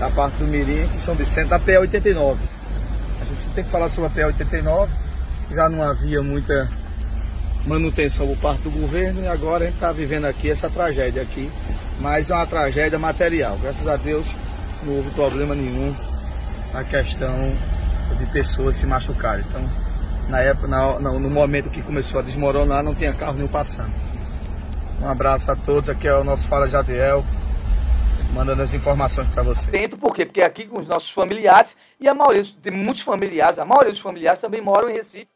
da parte do Mirim, que são de centro da PE89. A gente tem que falar sobre a PE89, já não havia muita manutenção por parte do governo e agora a gente está vivendo aqui essa tragédia aqui, mas é uma tragédia material. Graças a Deus não houve problema nenhum na questão de pessoas se machucarem. Então, na época, na, no momento que começou a desmoronar, não tinha carro nenhum passando. Um abraço a todos, aqui é o nosso Fala Jadiel, mandando as informações para você. Dentro, por quê? Porque aqui com os nossos familiares, e a maioria, muitos familiares, a maioria dos familiares também moram em Recife,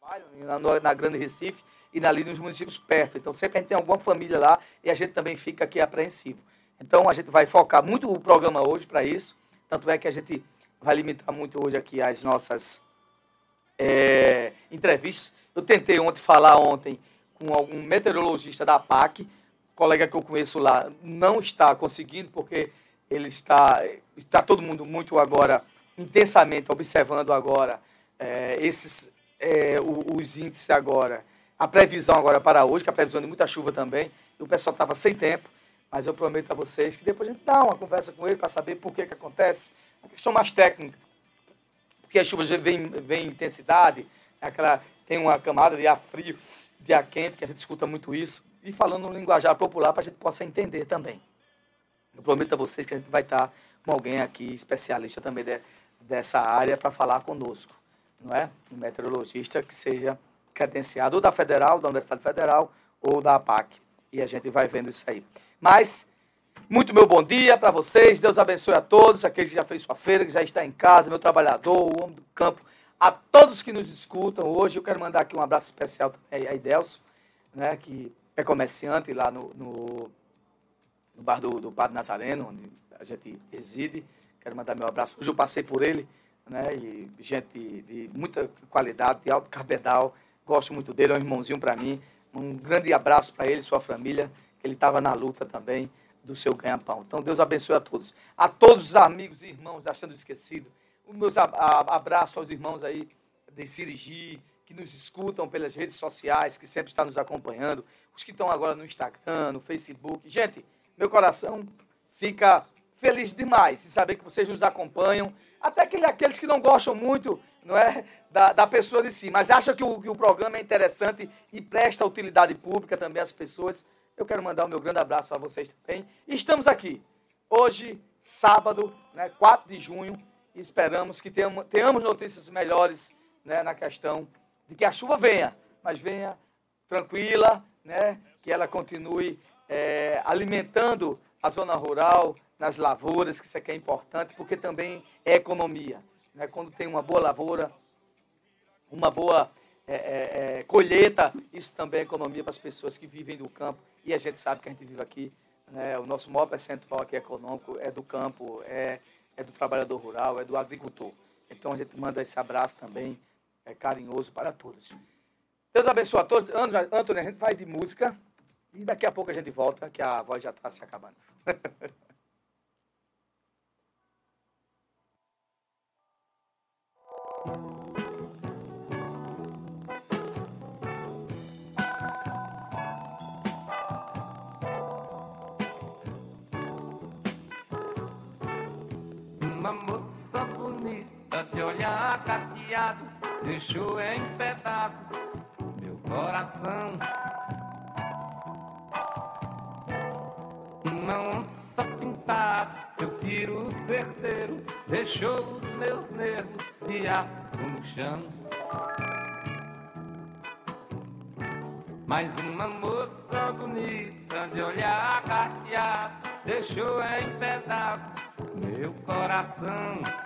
trabalham na, na Grande Recife e ali nos municípios perto. Então sempre a gente tem alguma família lá e a gente também fica aqui apreensivo. Então a gente vai focar muito o programa hoje para isso, tanto é que a gente vai limitar muito hoje aqui as nossas é, entrevistas. Eu tentei ontem falar ontem com algum meteorologista da PAC, colega que eu conheço lá, não está conseguindo, porque ele está, está todo mundo muito agora, intensamente observando agora é, esses, é, os índices agora, a previsão agora para hoje, que é a previsão de muita chuva também, e o pessoal estava sem tempo, mas eu prometo a vocês que depois a gente dá uma conversa com ele para saber por que, que acontece, uma questão mais técnica, porque as chuvas vem intensidade, aquela, tem uma camada de ar frio, de ar quente, que a gente escuta muito isso, e falando no linguajar popular para a gente possa entender também. Eu prometo a vocês que a gente vai estar com alguém aqui, especialista também de, dessa área, para falar conosco, não é? Um meteorologista que seja credenciado ou da Federal, da Universidade Federal, ou da APAC. E a gente vai vendo isso aí. Mas muito meu bom dia para vocês. Deus abençoe a todos, aquele que já fez sua feira, que já está em casa, meu trabalhador, o homem do campo, a todos que nos escutam hoje. Eu quero mandar aqui um abraço especial também a Idelso, né, que é comerciante lá no, no, no bar do, do Padre Nazareno, onde a gente reside. Quero mandar meu abraço. Hoje eu passei por ele, né, e gente de, muita qualidade, de alto cabedal. Gosto muito dele, é um irmãozinho para mim. Um grande abraço para ele sua família, que ele estava na luta também do seu ganha-pão. Então, Deus abençoe a todos. A todos os amigos e irmãos, achando esquecido, os meus abraços aos irmãos aí de Sirigi, que nos escutam pelas redes sociais, que sempre estão nos acompanhando, os que estão agora no Instagram, no Facebook. Gente, meu coração fica feliz demais em saber que vocês nos acompanham, até aqueles que não gostam muito não é, da, da pessoa de si, mas acham que o, que o programa é interessante e presta utilidade pública também às pessoas. Eu quero mandar o meu grande abraço para vocês também. Estamos aqui hoje, sábado, né, 4 de junho, esperamos que tenhamos notícias melhores né, na questão de que a chuva venha, mas venha tranquila, né, que ela continue é, alimentando a zona rural, nas lavouras, que isso aqui é importante, porque também é economia. Né? Quando tem uma boa lavoura, uma boa é, é, é, colheita, isso também é economia para as pessoas que vivem do campo. E a gente sabe que a gente vive aqui, né, o nosso maior percentual aqui econômico é do campo, é, é do trabalhador rural, é do agricultor. Então a gente manda esse abraço também é, carinhoso para todos. Deus abençoe a todos. Antônio, a gente vai de música e daqui a pouco a gente volta, que a voz já está se acabando. Uma moça bonita de olhar cateado deixou em pedaços meu coração. Uma onça pintada, seu tiro certeiro deixou os meus nervos de aço no chão. Mais uma moça bonita de olhar carteado deixou em pedaços meu coração.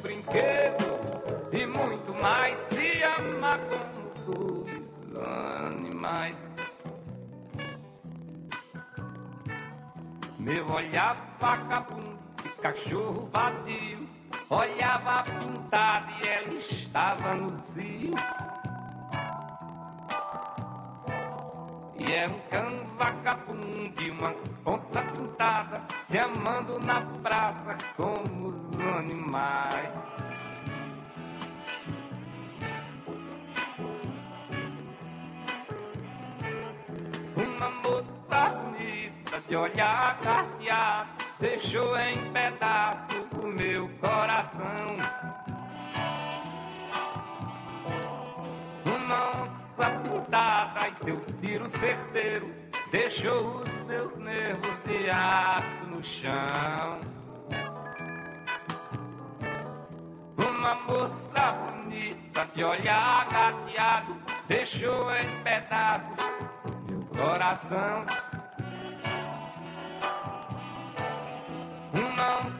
brinquedo e muito mais se ama como os animais. Meu olhar vagabundo, cachorro vadio, olhava pintado e ela estava no cio. E era um cão vagabundo e uma onça pintada Se amando na praça como os animais. Uma moça bonita de olhar carteado Deixou em pedaços o meu coração. Uma onça pintada e seu tiro certeiro Deixou os meus nervos de aço no chão. Uma moça bonita de olhar gateado Deixou em pedaços meu coração. Uma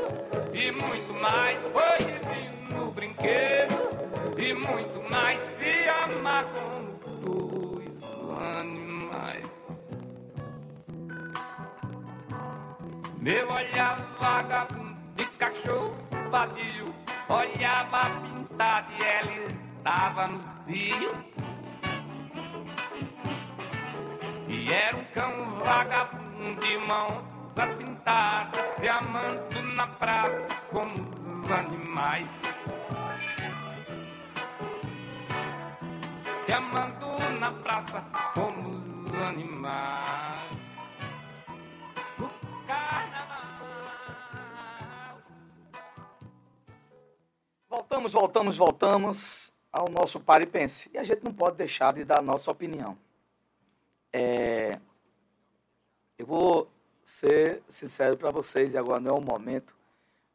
E muito mais Foi divino brinquedo E muito mais Se amar como dois animais. Meu olhar vagabundo de cachorro vadio Olhava pintada e ela estava no cio. E era um cão vagabundo de uma onça pintada Se amando na praça como os animais Se amando na praça como os animais No carnaval Voltamos, voltamos, voltamos ao nosso Paripense. E a gente não pode deixar de dar a nossa opinião. É, Eu vou ser sincero para vocês, e agora não é o momento,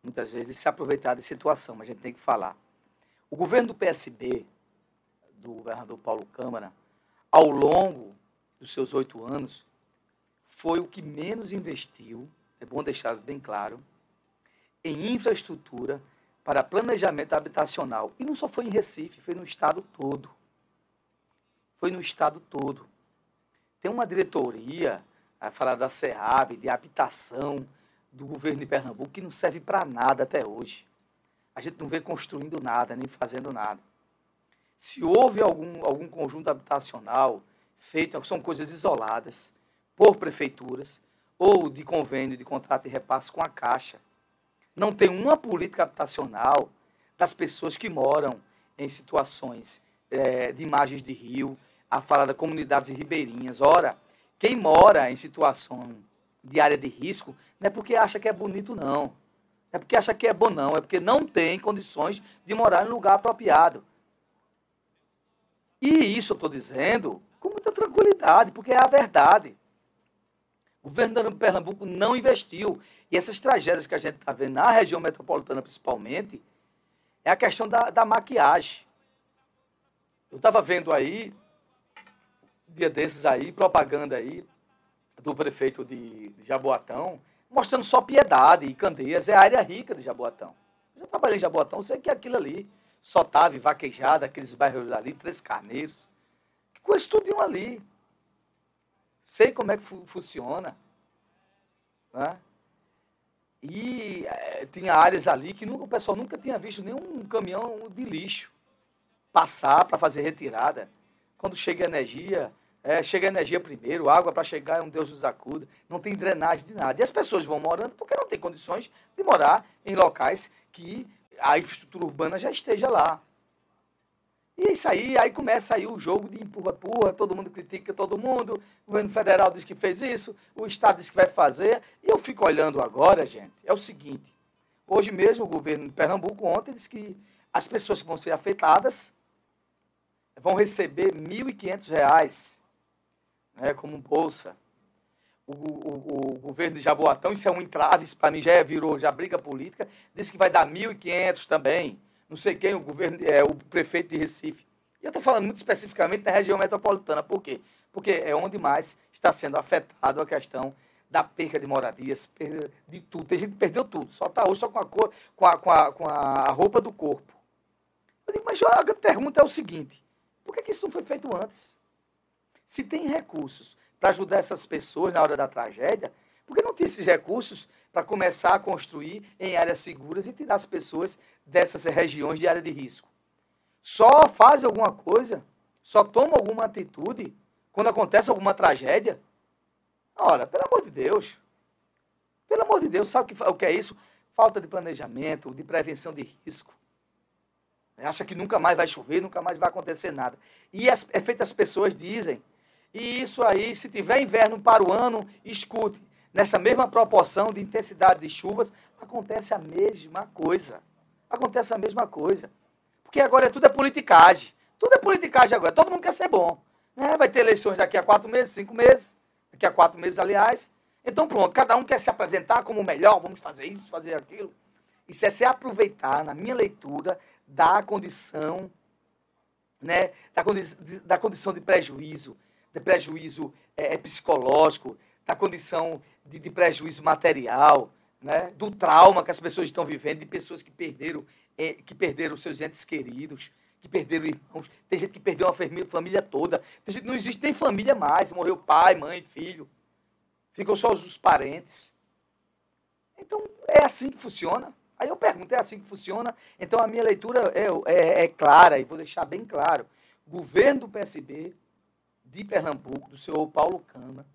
muitas vezes, de se aproveitar da situação, mas a gente tem que falar. O governo do PSB, do governador Paulo Câmara, ao longo dos seus oito anos, foi o que menos investiu, é bom deixar isso bem claro, em infraestrutura para planejamento habitacional. E não só foi em Recife, foi no estado todo. Foi no estado todo. Tem uma diretoria, a falar da SEAB, de habitação do governo de Pernambuco, que não serve para nada até hoje. A gente não vê construindo nada, nem fazendo nada. Se houve algum, algum conjunto habitacional feito, são coisas isoladas, por prefeituras, ou de convênio, de contrato de repasse com a Caixa. Não tem uma política habitacional das pessoas que moram em situações eh, de imagens de rio, a falar das comunidades ribeirinhas. Ora, quem mora em situação de área de risco não é porque acha que é bonito, não. É porque acha que é bom, não. É porque não tem condições de morar em lugar apropriado. E isso eu estou dizendo com muita tranquilidade, porque é a verdade. O governo de Pernambuco não investiu. E essas tragédias que a gente está vendo na região metropolitana, principalmente, é a questão da, da maquiagem. Eu estava vendo aí, dia desses aí, propaganda aí, do prefeito de, Jaboatão, mostrando só Piedade e Candeias, é a área rica de Jaboatão. Eu já trabalhei em Jaboatão, sei que aquilo ali, Sotave, Vaquejada, aqueles bairros ali, Três Carneiros, que coisa tudo ali. Sei como é que fu funciona. Né? E é, tinha áreas ali que nunca, o pessoal nunca tinha visto nenhum caminhão de lixo passar para fazer retirada. Quando chega energia, é, chega energia primeiro, água para chegar é um Deus nos acuda, não tem drenagem de nada. E as pessoas vão morando porque não tem condições de morar em locais que a infraestrutura urbana já esteja lá. E é isso aí, aí começa aí o jogo de empurra-empurra, todo mundo critica todo mundo, o governo federal diz que fez isso, o Estado diz que vai fazer, e eu fico olhando agora, gente, é o seguinte, hoje mesmo o governo de Pernambuco ontem disse que as pessoas que vão ser afetadas vão receber R$ 1.500 né, como bolsa. o, o, o, governo de Jaboatão, isso é um entrave, para mim já é, virou já briga política, disse que vai dar 1.500 também, não sei quem, o governo, é, o prefeito de Recife. E eu estou falando muito especificamente da região metropolitana, por quê? Porque é onde mais está sendo afetado a questão da perca de moradias, de tudo. Tem gente que perdeu tudo, só está hoje só com a, cor, com, a, com, a, com a roupa do corpo. Eu digo, mas a pergunta é o seguinte, por que, que isso não foi feito antes? Se tem recursos para ajudar essas pessoas na hora da tragédia, por que não tem esses recursos para começar a construir em áreas seguras e tirar as pessoas dessas regiões de área de risco? Só faz alguma coisa, só toma alguma atitude quando acontece alguma tragédia? Ora, pelo amor de Deus. Pelo amor de Deus, sabe o que é isso? Falta de planejamento, de prevenção de risco. Acha que nunca mais vai chover, nunca mais vai acontecer nada. E as, é feito as pessoas dizem e isso aí, se tiver inverno para o ano, escute, nessa mesma proporção de intensidade de chuvas, acontece a mesma coisa. Acontece a mesma coisa. Porque agora tudo é politicagem. Tudo é politicagem agora. Todo mundo quer ser bom. Né? Vai ter eleições daqui a quatro meses, cinco meses. Daqui a quatro meses, aliás. Então, pronto, cada um quer se apresentar como o melhor, vamos fazer isso, fazer aquilo. Isso é se aproveitar, na minha leitura, da condição, né, da, condi da condição de prejuízo, de prejuízo é, é, psicológico, da condição de, de, prejuízo material, né? do trauma que as pessoas estão vivendo, de pessoas que perderam, é, que perderam seus entes queridos, que perderam irmãos. Tem gente que perdeu uma família, toda. Gente, não existe nem família mais. Morreu pai, mãe, filho. Ficam só os, os parentes. Então, é assim que funciona. Aí eu pergunto, é assim que funciona? Então, a minha leitura é, é, é clara, e vou deixar bem claro. Governo do PSB de Pernambuco, do senhor Paulo Cama,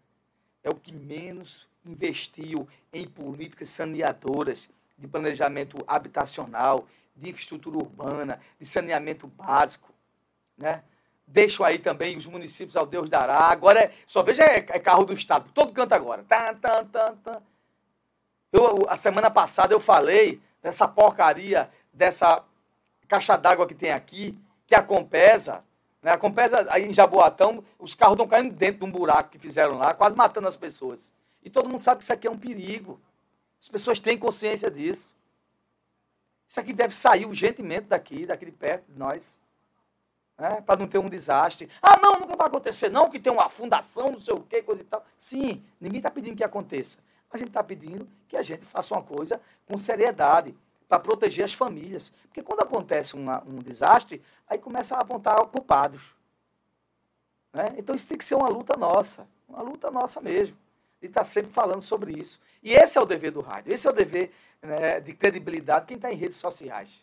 é o que menos investiu em políticas saneadoras de planejamento habitacional, de infraestrutura urbana, de saneamento básico. Né? Deixo aí também os municípios ao Deus dará. Agora, é, só veja, é, é, carro do Estado, todo canto agora. Tá, tá, tá, tá. Eu, a semana passada eu falei dessa porcaria, dessa caixa d'água que tem aqui, que a Compesa né? A Compesa, aí em Jaboatão, os carros estão caindo dentro de um buraco que fizeram lá, quase matando as pessoas. E todo mundo sabe que isso aqui é um perigo. As pessoas têm consciência disso. Isso aqui deve sair urgentemente daqui, daqui de perto de nós. Né? Para não ter um desastre. Ah, não, nunca vai acontecer, não, que tem uma fundação, não sei o quê, coisa e tal. Sim, ninguém está pedindo que aconteça. A gente está pedindo que a gente faça uma coisa com seriedade para proteger as famílias. Porque quando acontece uma, um desastre, aí começa a apontar culpados. Né? Então isso tem que ser uma luta nossa, uma luta nossa mesmo, de estar tá sempre falando sobre isso. E esse é o dever do rádio, esse é o dever né, de credibilidade de quem está em redes sociais.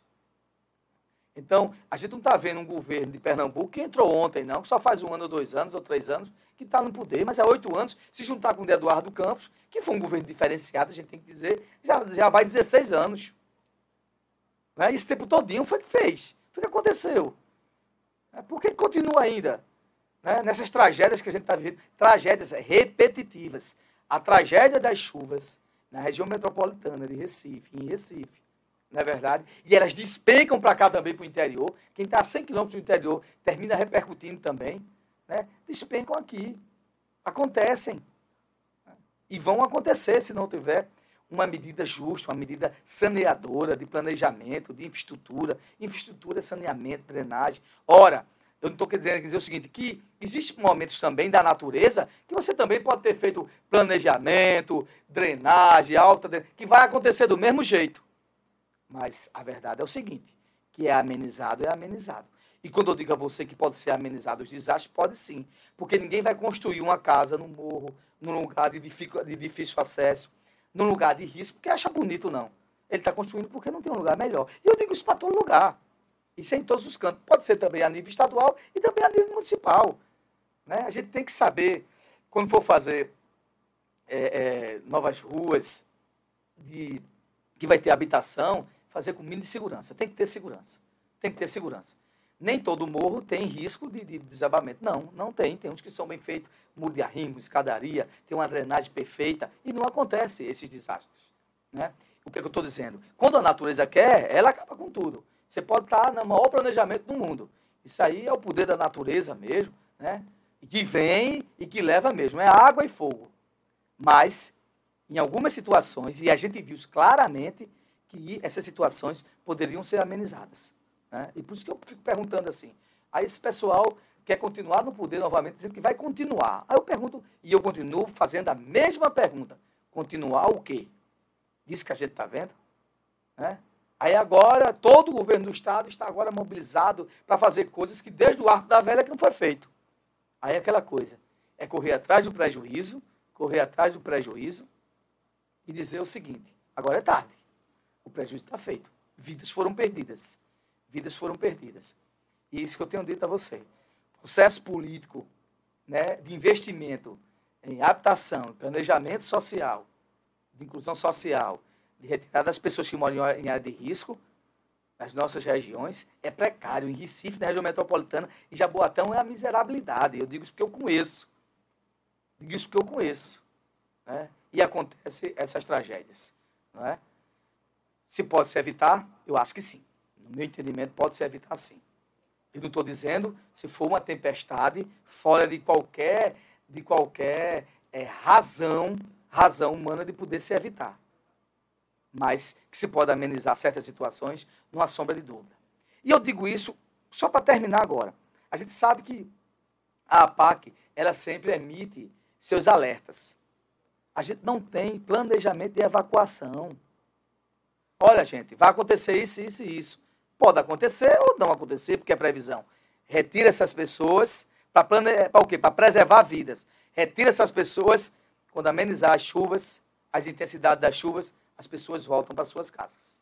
Então, a gente não está vendo um governo de Pernambuco que entrou ontem, não, que só faz um ano, ou dois anos, ou três anos, que está no poder, mas há oito anos, se juntar com o de Eduardo Campos, que foi um governo diferenciado, a gente tem que dizer, já, já vai 16 anos. Né? Esse tempo todinho foi que fez. Foi que aconteceu. É, por que continua ainda? Né? Nessas tragédias que a gente está vivendo, tragédias repetitivas. A tragédia das chuvas na região metropolitana de Recife, em Recife, não é verdade? E elas despencam para cá também, para o interior. Quem está a 100 quilômetros do interior termina repercutindo também. Né? Despencam aqui. Acontecem. E vão acontecer se não tiver uma medida justa, uma medida saneadora de planejamento, de infraestrutura, infraestrutura, saneamento, drenagem. Ora, eu não estou querendo dizer o seguinte, que existem momentos também da natureza que você também pode ter feito planejamento, drenagem, alta, que vai acontecer do mesmo jeito. Mas a verdade é o seguinte, que é amenizado, é amenizado. E quando eu digo a você que pode ser amenizado os desastres, pode sim. Porque ninguém vai construir uma casa no morro, num lugar de difícil acesso, num lugar de risco porque acha bonito, não. Ele está construindo porque não tem um lugar melhor. E eu digo isso para todo lugar. Isso é em todos os cantos. Pode ser também a nível estadual e também a nível municipal. Né? A gente tem que saber, quando for fazer é, é, novas ruas, de, que vai ter habitação, fazer com mínimo de segurança. Tem que ter segurança. Tem que ter segurança. Nem todo morro tem risco de, de desabamento. Não, não tem. Tem uns que são bem feitos, muro de arrimo, escadaria, tem uma drenagem perfeita e não acontece esses desastres. Né? O que, é que eu estou dizendo? Quando a natureza quer, ela acaba com tudo. Você pode estar no maior planejamento do mundo. Isso aí é o poder da natureza mesmo, né? que vem e que leva mesmo. É água e fogo. Mas, em algumas situações, e a gente viu claramente que essas situações poderiam ser amenizadas. Né? E por isso que eu fico perguntando assim. Aí esse pessoal quer continuar no poder novamente, dizendo que vai continuar. Aí eu pergunto, e eu continuo fazendo a mesma pergunta. Continuar o quê? Isso que a gente está vendo? Né? Aí agora, todo o governo do Estado está agora mobilizado para fazer coisas que desde o arco da velha que não foi feito. Aí é aquela coisa, é correr atrás do prejuízo, correr atrás do prejuízo e dizer o seguinte, agora é tarde, o prejuízo está feito, vidas foram perdidas, vidas foram perdidas. E é isso que eu tenho dito a você. Processo político né, de investimento em habitação, planejamento social, de inclusão social, de retirada das pessoas que moram em área de risco, nas nossas regiões, é precário. Em Recife, na região metropolitana, e Jaboatão é a miserabilidade. Eu digo isso porque eu conheço. Digo isso porque eu conheço. Né? E acontece essas tragédias. Não é? Se pode se evitar, eu acho que sim. No meu entendimento, pode se evitar sim. Eu não estou dizendo se for uma tempestade fora de qualquer, de qualquer é, razão, razão humana de poder se evitar mas que se pode amenizar certas situações, não há sombra de dúvida. E eu digo isso só para terminar agora. A gente sabe que a APAC, ela sempre emite seus alertas. A gente não tem planejamento de evacuação. Olha, gente, vai acontecer isso, isso e isso. Pode acontecer ou não acontecer, porque é previsão. Retira essas pessoas para plane... o quê? Para preservar vidas. Retira essas pessoas quando amenizar as chuvas, as intensidades das chuvas, as pessoas voltam para suas casas.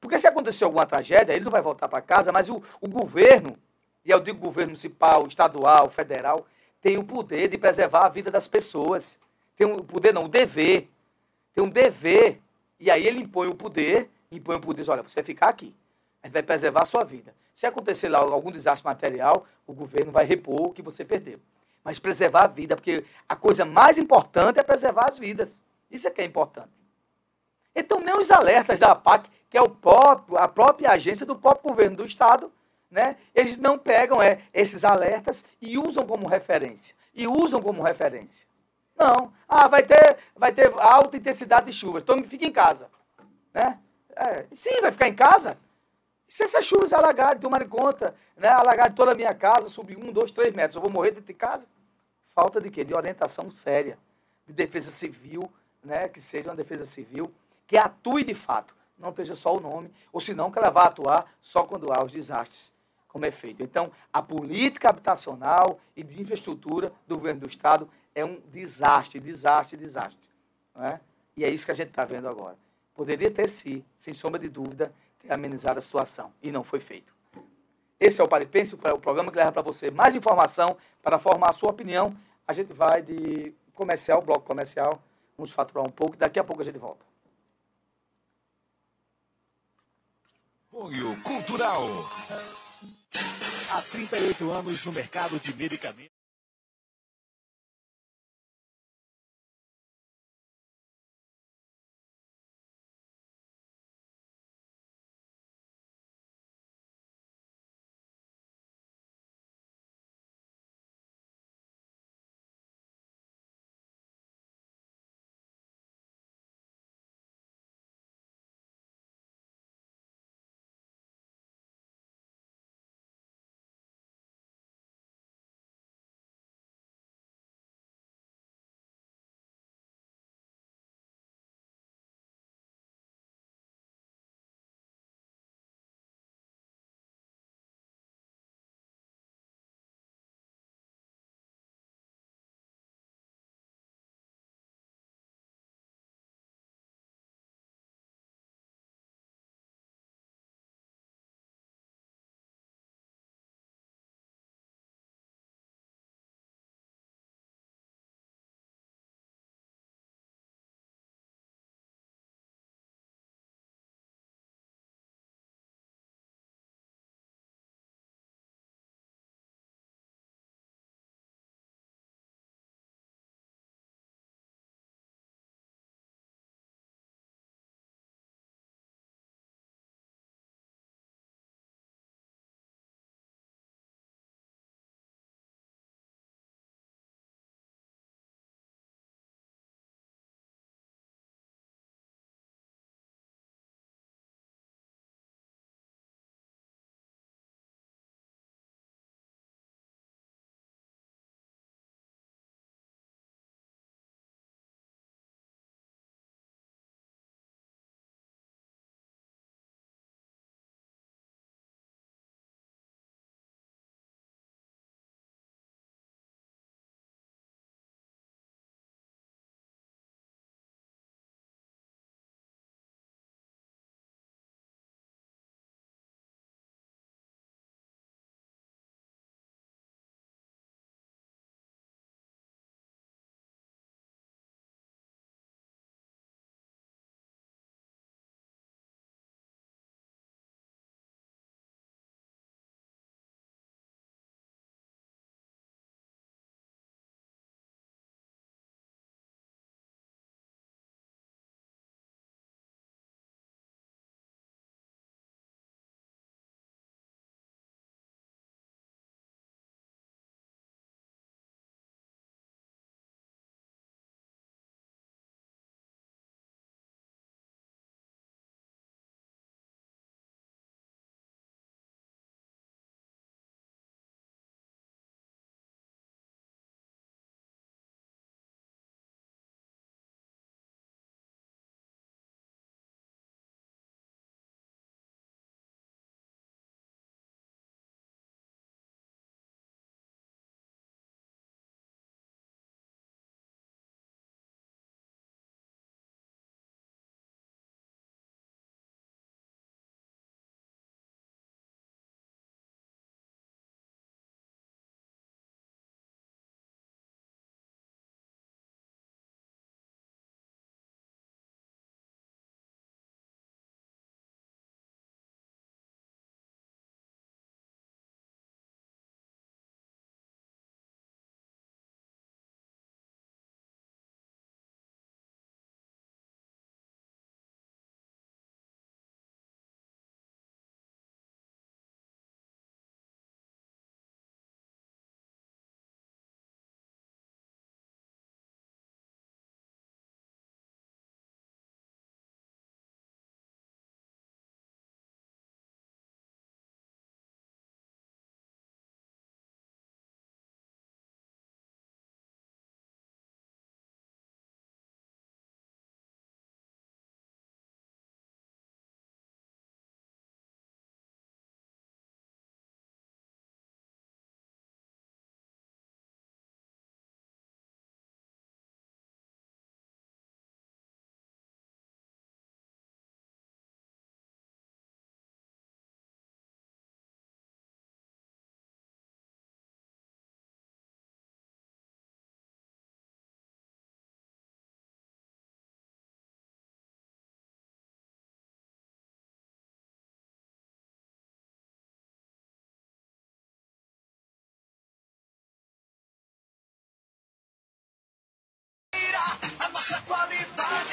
Porque se acontecer alguma tragédia, ele não vai voltar para casa, mas o, o governo, e eu digo governo municipal, estadual, federal, tem o poder de preservar a vida das pessoas. Tem o um poder, não, o dever. Tem um dever. E aí ele impõe o poder, impõe o poder, diz, olha, você vai ficar aqui. A gente vai preservar a sua vida. Se acontecer lá algum desastre material, o governo vai repor o que você perdeu. Mas preservar a vida, porque a coisa mais importante é preservar as vidas. Isso é que é importante. Então, nem os alertas da APAC, que é o próprio, a própria agência do próprio governo do Estado, né, eles não pegam é, esses alertas e usam como referência. E usam como referência. Não. Ah, vai ter, vai ter alta intensidade de chuvas. Então fica em casa. Né? É, sim, vai ficar em casa. Se essas chuvas alagarem, tomarem conta, né, alagarem toda a minha casa, subir um, dois, três metros, eu vou morrer dentro de casa? Falta de quê? De orientação séria, de defesa civil, né, que seja uma defesa civil que atue de fato, não esteja só o nome, ou senão que ela vá atuar só quando há os desastres, como é feito. Então, a política habitacional e de infraestrutura do governo do Estado é um desastre, desastre, desastre. Não é? E é isso que a gente está vendo agora. Poderia ter, sim, sem sombra de dúvida, ter amenizado a situação, e não foi feito. Esse é o Paripense, o programa que leva para você mais informação para formar a sua opinião. A gente vai de comercial, bloco comercial, vamos faturar um pouco, daqui a pouco a gente volta. Apoio Cultural. Há 38 anos no mercado de medicamentos.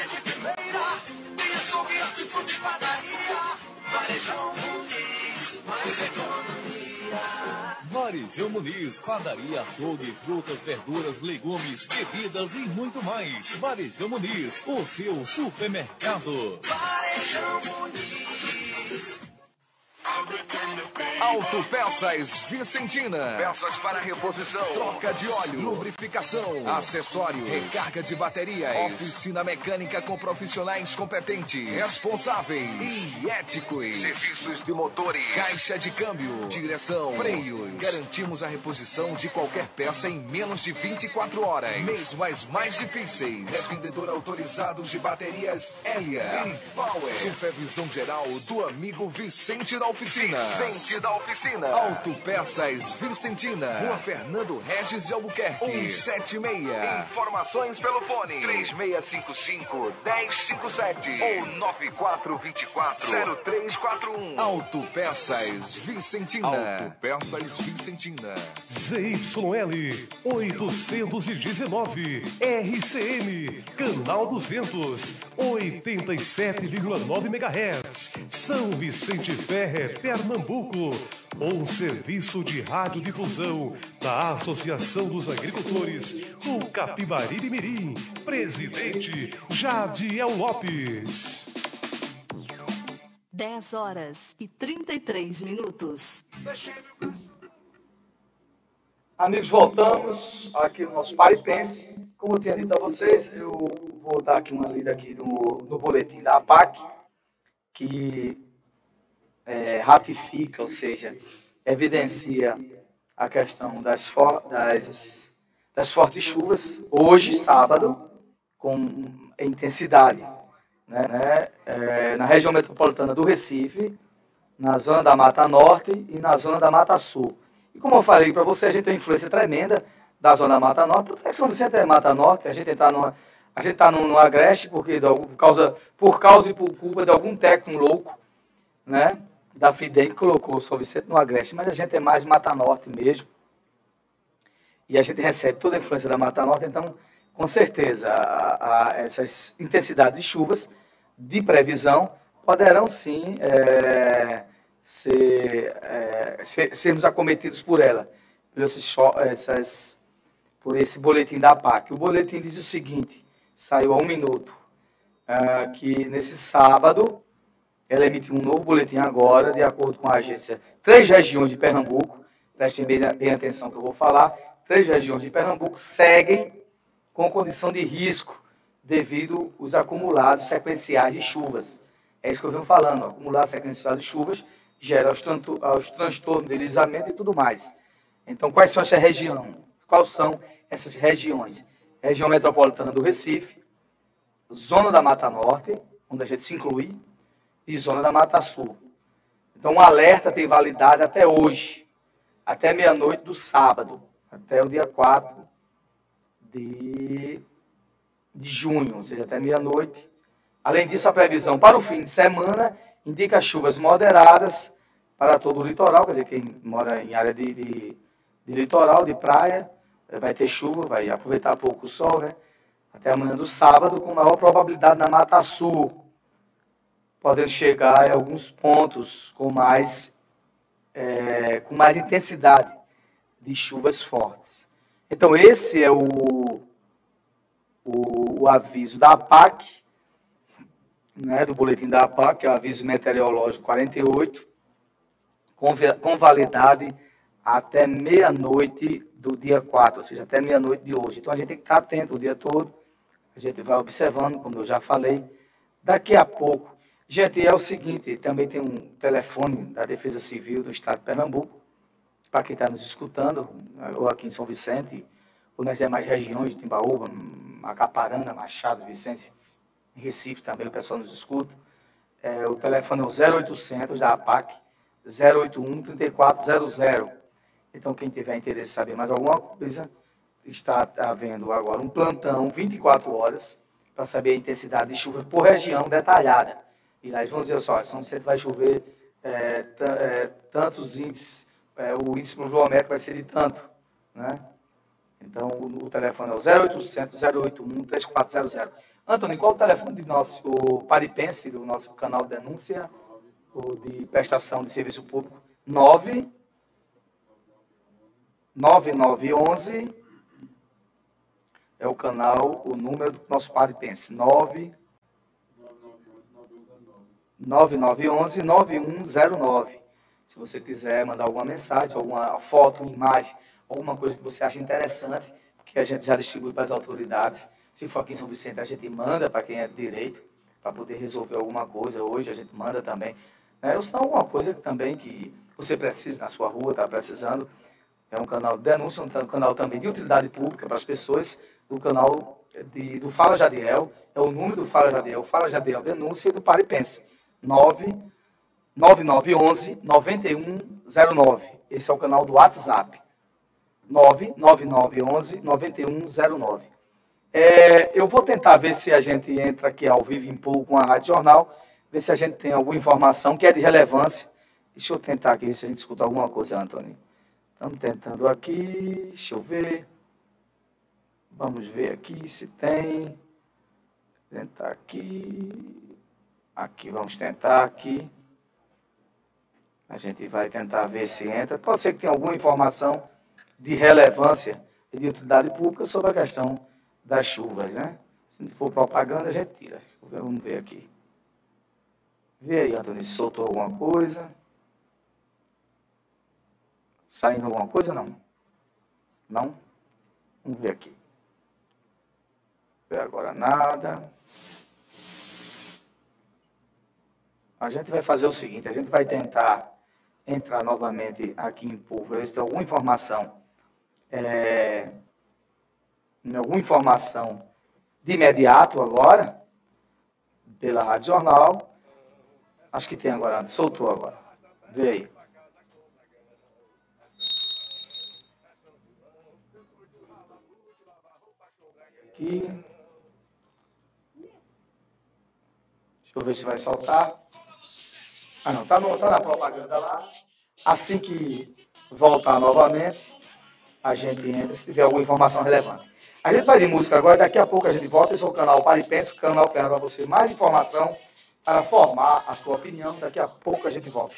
Linha de primeira, tem açougue, hortifruti, padaria. Varejão Muniz, mais economia. Varejão Muniz, padaria, açougue, frutas, verduras, legumes, bebidas e muito mais. Varejão Muniz, o seu supermercado. Varejão Muniz. Autopeças Vicentina. Peças para reposição, troca de óleo, lubrificação, acessórios, recarga de baterias, oficina mecânica com profissionais competentes, responsáveis e éticos. Serviços de motores, caixa de câmbio, direção, freios. Garantimos a reposição de qualquer peça em menos de 24 horas. Mesmo as mais difíceis. Revendedor autorizado de baterias Elia e Power. Supervisão geral do amigo Vicente da Oficina. Vicente da Oficina. Autopeças Vicentina. Rua Fernando Regis de Albuquerque. 176. Informações pelo fone. 3655 1057 ou 9424 0341. Autopeças Vicentina. Autopeças Vicentina. ZYL 819 RCM Canal 200 87,9 MHz São Vicente Ferre, Pernambuco. Um serviço de radiodifusão da Associação dos Agricultores do Capibaribe Mirim. Presidente Jadiel Lopes. 10 horas e 33 minutos. Amigos, voltamos aqui no nosso Paripense. Como eu tinha dito a vocês, eu vou dar aqui uma lida aqui no, no boletim da APAC, que é, ratifica, ou seja, evidencia a questão das, for, das, das fortes chuvas, hoje, sábado, com intensidade, né, é, na região metropolitana do Recife, na zona da Mata Norte e na zona da Mata Sul. E como eu falei para você, a gente tem uma influência tremenda da zona da Mata Norte, porque São Vicente é Mata Norte, a gente está numa, a gente está no, no agreste porque por causa, por causa e por culpa de algum técnico louco, né? Da FIDEM colocou São Vicente no agreste, mas a gente é mais Mata Norte mesmo. E a gente recebe toda a influência da Mata Norte, então, com certeza, a, a, essas intensidades de chuvas de previsão poderão sim é, ser, é, ser, sermos acometidos por ela, por, essas, por esse boletim da PAC. O boletim diz o seguinte, saiu há um minuto, é, que nesse sábado ela emitiu um novo boletim agora, de acordo com a agência, três regiões de Pernambuco, prestem bem, bem atenção que eu vou falar, três regiões de Pernambuco seguem com condição de risco devido aos acumulados sequenciais de chuvas. É isso que eu venho falando, acumulado sequencial de chuvas gera os, os transtornos de deslizamento e tudo mais. Então, quais são essas regiões? Quais são essas regiões? Região metropolitana do Recife, zona da Mata Norte, onde a gente se inclui, e zona da Mata Sul. Então, o alerta tem validade até hoje, até meia-noite do sábado, até o dia 4 de, de junho, ou seja, até meia-noite. Além disso, a previsão para o fim de semana indica chuvas moderadas para todo o litoral, quer dizer, quem mora em área de, de, de litoral, de praia, eh, vai ter chuva, vai aproveitar pouco o sol, né? Até amanhã do sábado, com maior probabilidade na Mata Sul, podendo chegar em alguns pontos com mais, é, com mais intensidade de chuvas fortes. Então, esse é o, o, o aviso da APAC, né, do boletim da APAC, é o aviso meteorológico 48, com, com validade até meia-noite do dia 4, ou seja, até meia-noite de hoje. Então a gente tem que estar atento o dia todo, a gente vai observando, como eu já falei. Daqui a pouco, gente, é o seguinte, também tem um telefone da Defesa Civil do Estado de Pernambuco, para quem está nos escutando, ou aqui em São Vicente, ou nas demais regiões de Timbaúba, Macaparana, Machado, Vicência, Recife também, o pessoal nos escuta. É, o telefone é o 0800 da APAC, 081 3400. Então, quem tiver interesse em saber mais alguma coisa, está havendo agora um plantão 24 horas para saber a intensidade de chuva por região detalhada. E eles vão dizer só, São Vicente vai chover é, é, tantos índices, é, o índice pluviométrico vai ser de tanto. Né? Então, o, o telefone é o 0800 081 3400. Antônio, qual o telefone do nosso o Paripense, do nosso canal de denúncia, ou de prestação de serviço público? 9 9911 é o canal, o número do nosso Paripense. 9 9911 9109. Se você quiser mandar alguma mensagem, alguma foto, uma imagem, alguma coisa que você acha interessante, que a gente já distribui para as autoridades. Se for aqui em São Vicente, a gente manda para quem é direito, para poder resolver alguma coisa. Hoje a gente manda também. Né? Ou se não, alguma coisa também que você precisa na sua rua, está precisando. É um canal de denúncia, um canal também de utilidade pública para as pessoas, do canal de, do Fala Jadiel, é o número do Fala Jadiel, Fala Jadiel Denúncia e do Paripense. 9 9911 9109. Esse é o canal do WhatsApp. 99911 9109. É, eu vou tentar ver se a gente entra aqui ao vivo em pouco com a Rádio Jornal, ver se a gente tem alguma informação que é de relevância. Deixa eu tentar aqui ver se a gente escuta alguma coisa, Antônio. Estamos tentando aqui, deixa eu ver. Vamos ver aqui se tem. Tentar aqui. Aqui, vamos tentar aqui. A gente vai tentar ver se entra. Pode ser que tenha alguma informação de relevância e de utilidade pública sobre a questão das chuvas, né? Se não for propaganda, a gente tira. Vamos ver aqui. Vê aí, Antônio, se soltou alguma coisa. Saindo alguma coisa, não? Não? Vamos ver aqui. Vê agora nada. A gente vai fazer o seguinte, a gente vai tentar entrar novamente aqui em Povo, ver se tem alguma informação, é, alguma informação de imediato agora, pela Rádio Jornal. Acho que tem agora, soltou agora. Vê aí. Aqui. Deixa eu ver se vai soltar. Ah, não, está tá na propaganda lá. Assim que voltar novamente, a gente entra, se tiver alguma informação relevante. A gente vai de música agora, daqui a pouco a gente volta. Esse é o canal Paripense, o canal que para você mais informação para formar a sua opinião. Daqui a pouco a gente volta.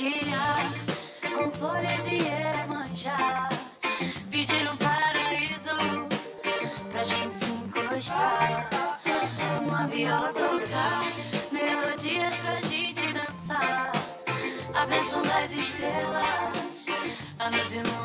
Com flores e emanjar. Pedir um paraíso pra gente se encostar. Uma viola tocar, melodias pra gente dançar. A bênção das estrelas a nos iluminar.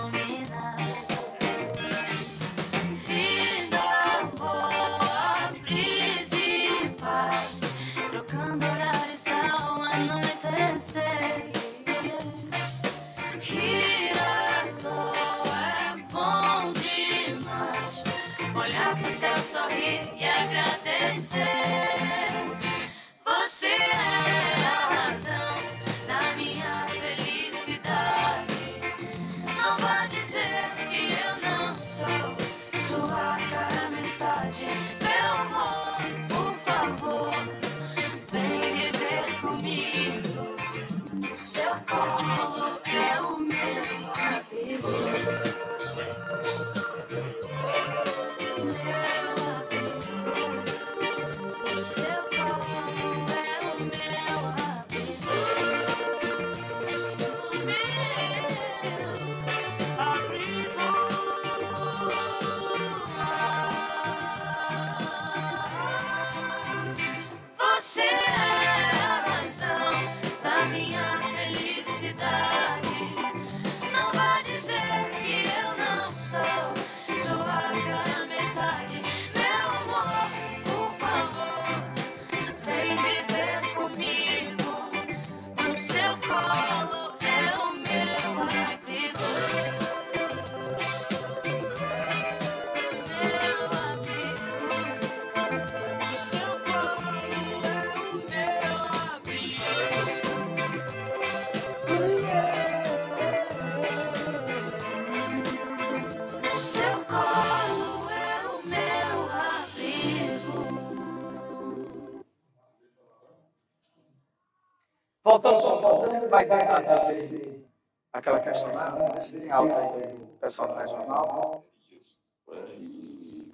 Vai tentar descer aquela questão se tem algo aí do pessoal do regional.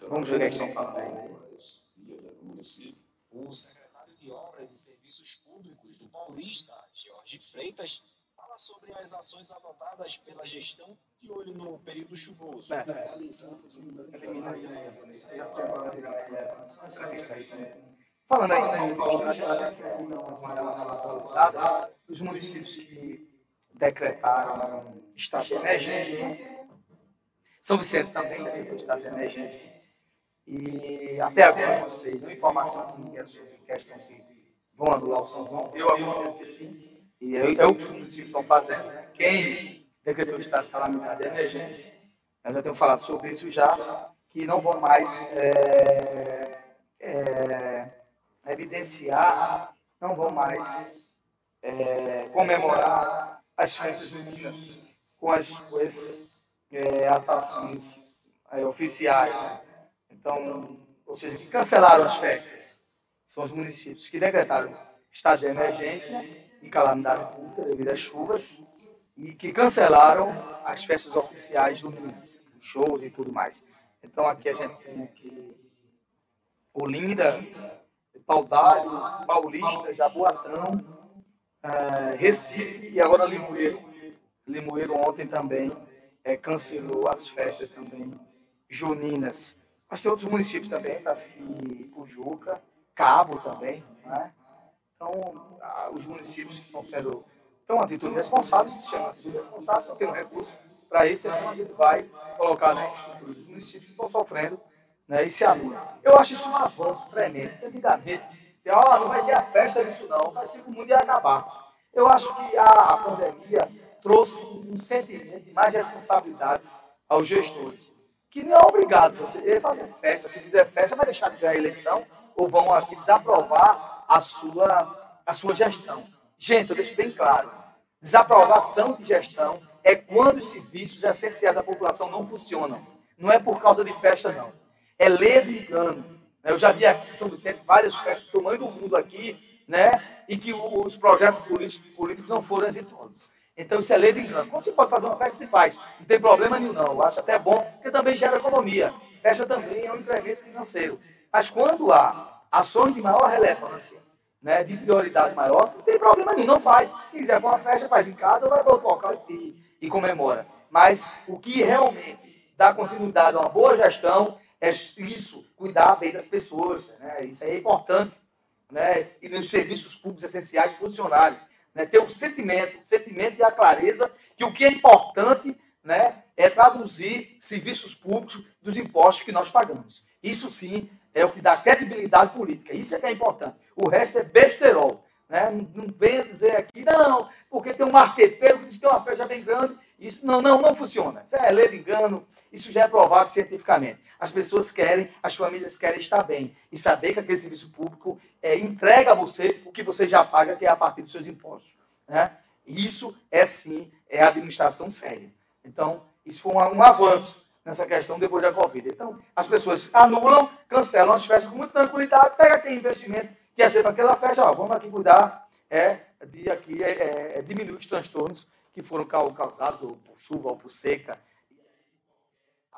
Vamos ver o que é que estão falando aí. O secretário de Obras e Serviços Públicos do Paulista, Jorge Freitas, fala sobre as ações adotadas pela gestão de olho no período chuvoso. Falando aí, né, atualizada, os municípios que decretaram estado de emergência, São Vicente também decretou estado de emergência, e até agora não sei, não informação que me deram sobre questão se vão anular o São João, eu acredito que sim, e é, é o que os municípios estão fazendo, né? quem decretou o estado de calamidade e emergência, eu já tenho falado sobre isso já, que não vão mais é, evidenciar, não vão mais é, comemorar as festas juninas com as suas é, atrações é, oficiais. né? Então, ou seja, que cancelaram as festas são os municípios que decretaram estado de emergência e calamidade pública devido às chuvas e que cancelaram as festas oficiais juninas, shows e tudo mais. Então, aqui a gente tem aqui Olinda, Paudalho, Paulista, Jaboatão, eh, Recife e agora Limoeiro. Limoeiro ontem também eh, cancelou as festas também juninas. Mas tem outros municípios também, que Pujuca, Cabo também, né? Então, os municípios que estão sendo tão atitude responsável, se chama atitude responsável, só tem um recurso para isso, então a gente vai colocar na estrutura dos municípios que estão sofrendo né, e se anula. Eu acho isso um avanço tremendo, porque antigamente, você, ó, não vai ter a festa disso não, parecia que o mundo ia acabar. Eu acho que a pandemia trouxe um sentimento de mais responsabilidades aos gestores, que não é obrigado você fazer festa, se fizer festa, vai deixar de ganhar a eleição, ou vão aqui desaprovar a sua, a sua gestão. Gente, eu deixo bem claro, desaprovação de gestão é quando os serviços essenciais da população não funcionam. Não é por causa de festa, não. É do engano. Eu já vi aqui em São Vicente várias festas do tamanho do mundo aqui, né? E que os projetos políticos, não foram exitosos. Então isso é lei do engano. Quando você pode fazer uma festa, se faz. Não tem problema nenhum, não. Eu acho até bom, porque também gera economia. Festa também é um incremento financeiro. Mas quando há ações de maior relevância, né, de prioridade maior, não tem problema nenhum, não faz. Quem quiser uma festa, faz em casa vai para outro local e, e comemora. Mas o que realmente dá continuidade a uma boa gestão é isso, cuidar bem das pessoas. Né? Isso é importante. Né? E nos serviços públicos essenciais funcionarem. Né? Ter o sentimento, o sentimento e a clareza que o que é importante né, é traduzir serviços públicos dos impostos que nós pagamos. Isso sim é o que dá credibilidade política. Isso é que é importante. O resto é besterol. Né? Não venha dizer aqui, não, porque tem um marqueteiro que diz que tem uma festa bem grande. Isso não, não, não funciona. Isso é lei de engano, isso já é provado cientificamente. As pessoas querem, as famílias querem estar bem e saber que aquele serviço público é, entrega a você o que você já paga, que é a partir dos seus impostos. Né? Isso é sim, é administração séria. Então, isso foi um, um avanço nessa questão depois da Covid. Então, as pessoas anulam, cancelam as festas com muita tranquilidade, pega aquele investimento que é ser para aquela festa, ó, vamos aqui cuidar é, de aqui, é, é, diminuir os transtornos que foram causados ou por chuva ou por seca,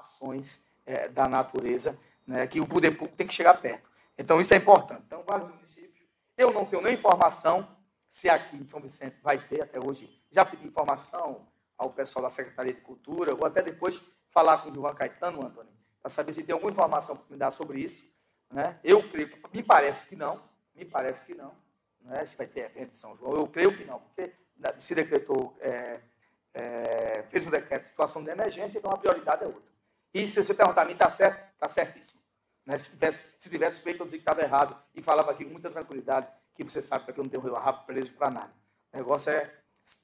ações é, da natureza, né, que o poder público tem que chegar perto. Então, isso é importante. Então, vários municípios, eu não tenho nem informação se aqui em São Vicente vai ter até hoje. Já pedi informação ao pessoal da Secretaria de Cultura, vou até depois falar com o João Caetano, Antônio, para saber se tem alguma informação para me dar sobre isso. Né? Eu creio, me parece que não, me parece que não, né? se vai ter evento em São João, eu creio que não, porque se decretou, é, é, fez um decreto de situação de emergência, então a prioridade é outra. E se você perguntar a mim, está certo? Está certíssimo. Né? Se, tivesse, se tivesse feito, eu dizia que estava errado e falava aqui com muita tranquilidade, que você sabe que eu não tenho o rabo preso para nada. O negócio é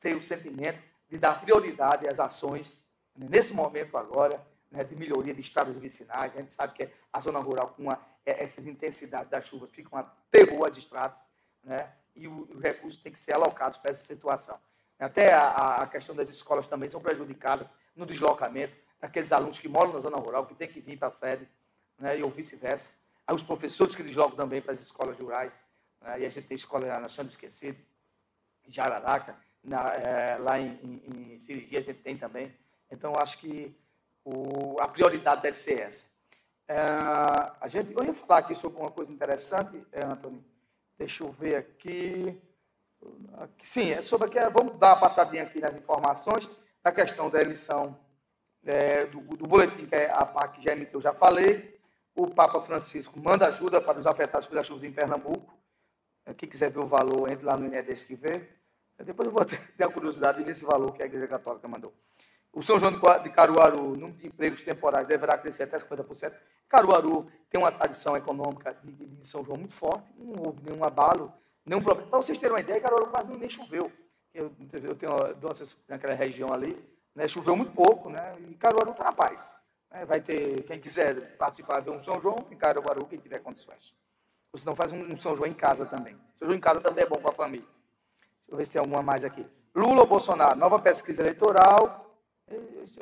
ter o sentimento de dar prioridade às ações, né, nesse momento agora, né, de melhoria de estados vicinais. A gente sabe que a zona rural, com a, é, essas intensidades das chuvas, fica uma terror estradas, né, e os recursos têm que ser alocados para essa situação. Até a, a, questão das escolas também são prejudicadas no deslocamento daqueles alunos que moram na zona rural, que têm que vir para a sede, né, e vice-versa. Aí os professores que deslocam também para as escolas rurais, né, e a gente tem escola na Chão Esquecido, Jararaca, na, é, lá em, em, em a gente tem também. Então, acho que o, a prioridade deve ser essa. É, a gente, eu ia falar aqui sobre uma coisa interessante, é, Antônio. Deixa eu ver aqui. Sim, é sobre aqui. Vamos dar uma passadinha aqui nas informações da questão da emissão é, do, do, boletim que a PAC já emitiu, já falei. O Papa Francisco manda ajuda para os afetados pelas chuvas em Pernambuco. Quem quiser ver o valor, entre lá no INEDES que vê. Depois eu vou ter a curiosidade de ver esse valor que a Igreja Católica mandou. O São João de Caruaru, número de empregos temporários, deverá crescer até 50%. Caruaru tem uma tradição econômica de, de, de São João muito forte, não houve nenhum abalo, nenhum problema. Para vocês terem uma ideia, Caruaru quase nem choveu. Eu, eu tenho doenças naquela região ali, né, choveu muito pouco, né, e Caruaru está na paz. Né, vai ter, quem quiser participar de um São João, em Caruaru, quem tiver condições. Ou se não, faz um, São João em casa também. São João em casa também é bom para a família. Deixa eu ver se tem alguma mais aqui. Lula ou Bolsonaro? Nova pesquisa eleitoral.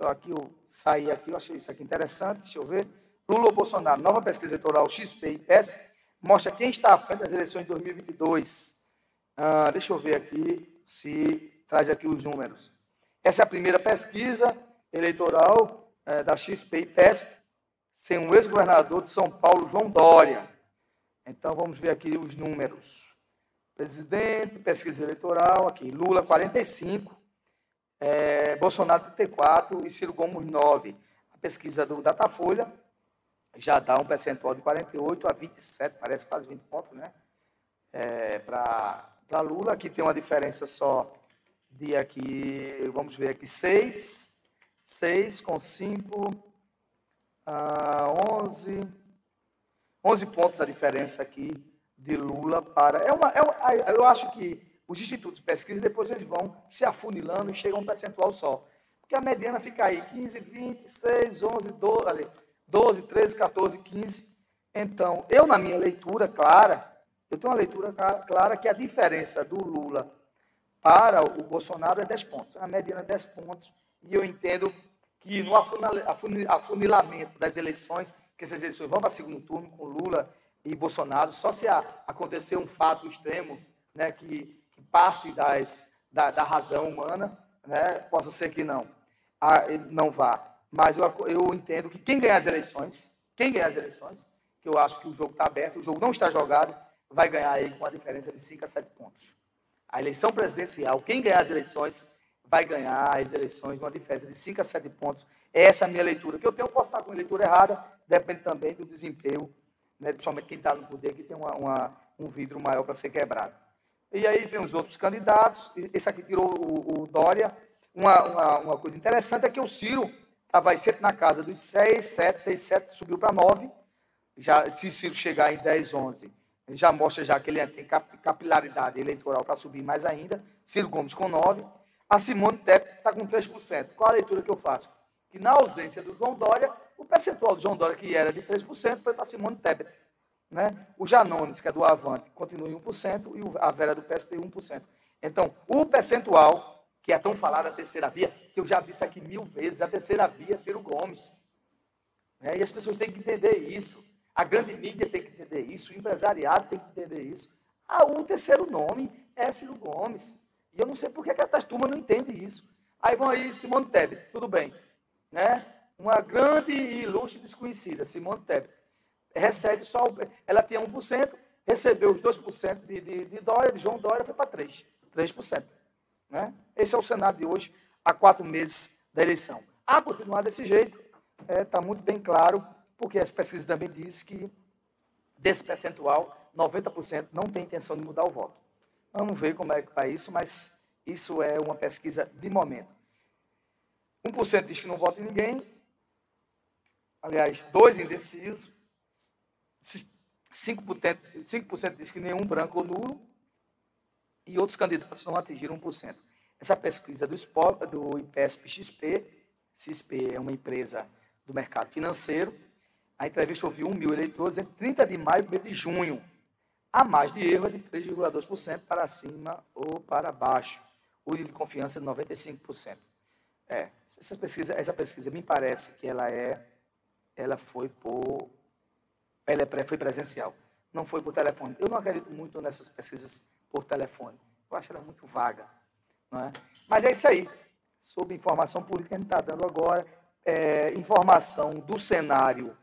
Aqui eu saí aqui, eu achei isso aqui interessante. Deixa eu ver. Lula ou Bolsonaro? Nova pesquisa eleitoral XP e PES mostra quem está à frente das eleições de 2022. Ah, deixa eu ver aqui se traz aqui os números. Essa é a primeira pesquisa eleitoral é, da XP e PES sem um ex-governador de São Paulo, João Dória. Então vamos ver aqui os números. Presidente, pesquisa eleitoral, aqui, Lula 45, é, Bolsonaro 34 e Ciro Gomes 9. A pesquisa do Datafolha já dá um percentual de 48 a 27, parece quase 20 pontos, né? É, Para Lula, aqui tem uma diferença só de aqui, vamos ver aqui, 6, 6 com 5, ah, 11, 11 pontos a diferença aqui de Lula para. É uma, é uma, eu acho que os institutos de pesquisa depois eles vão se afunilando e chegam a um percentual só. Porque a mediana fica aí 15, 20, 6, 11, 12, ali, 12 13, 14, 15. Então, eu, na minha leitura clara, eu tenho uma leitura clara que a diferença do Lula para o Bolsonaro é 10 pontos. A mediana é 10 pontos. E eu entendo que no afunilamento das eleições, que essas eleições vão para segundo turno com Lula e Bolsonaro, só se acontecer um fato extremo né, que, que passe das, da, da, razão humana, né, possa ser que não, a, ele não vá. Mas eu, eu entendo que quem ganhar as eleições, quem ganhar as eleições, que eu acho que o jogo está aberto, o jogo não está jogado, vai ganhar aí com uma diferença de 5 a 7 pontos. A eleição presidencial, quem ganhar as eleições, vai ganhar as eleições uma diferença de 5 a 7 pontos. Essa é a minha leitura. Que eu tenho, posso estar com a leitura errada, depende também do desempenho né, principalmente quem está no poder, que tem uma, uma, um vidro maior para ser quebrado. E aí vem os outros candidatos, esse aqui tirou o, o Dória. Uma, uma, uma, coisa interessante é que o Ciro estava sempre na casa dos 6, 7, 6, 7, subiu para 9. Já, se o Ciro chegar em 10, 11, já mostra já que ele tem cap- capilaridade eleitoral para subir mais ainda. Ciro Gomes com 9. A Simone Tebet está com 3%. Qual a leitura que eu faço? Que na ausência do João Dória, o percentual do João Dória, que era de 3%, foi para Simone Tebet. Né? O Janones, que é do Avante, continua em 1%, e a Vera do PSD 1%. Então, o percentual, que é tão falado a terceira via, que eu já disse aqui mil vezes, a terceira via é Ciro Gomes. né? E as pessoas têm que entender isso. A grande mídia tem que entender isso, o empresariado tem que entender isso. Ah, o terceiro nome é Ciro Gomes. E eu não sei por que que a turma não entende isso. Aí vão aí Simone Tebet, tudo bem. Né? Uma grande e ilustre desconhecida, Simone Tebet. Recebe só, ela tinha 1%, recebeu os 2% de, de, de Dória, de João Dória, foi para 3%. 3%. Né? Esse é o Senado de hoje, há quatro meses da eleição. A continuar desse jeito, está muito bem claro, porque as pesquisas também dizem que desse percentual, 90% não tem intenção de mudar o voto. Vamos ver como é que vai isso, mas isso é uma pesquisa de momento. 1% diz que não vota em ninguém, aliás, dois indecisos, 5%, 5% diz que nenhum branco ou nulo, e outros candidatos não atingiram 1%. Essa pesquisa do, Spo- do IPESP-XP, XP é uma empresa do mercado financeiro, a entrevista ouviu 1 mil eleitores entre 30 de maio e 1 de junho. A mais de erro é de 3,2% para cima ou para baixo. O nível de confiança é de 95%. É, essa pesquisa, essa pesquisa me parece que ela é, ela foi por, ela é foi presencial, não foi por telefone. Eu não acredito muito nessas pesquisas por telefone. Eu acho ela muito vaga, não é? Mas é isso aí. Sobre informação política a gente está dando agora, é, informação do cenário,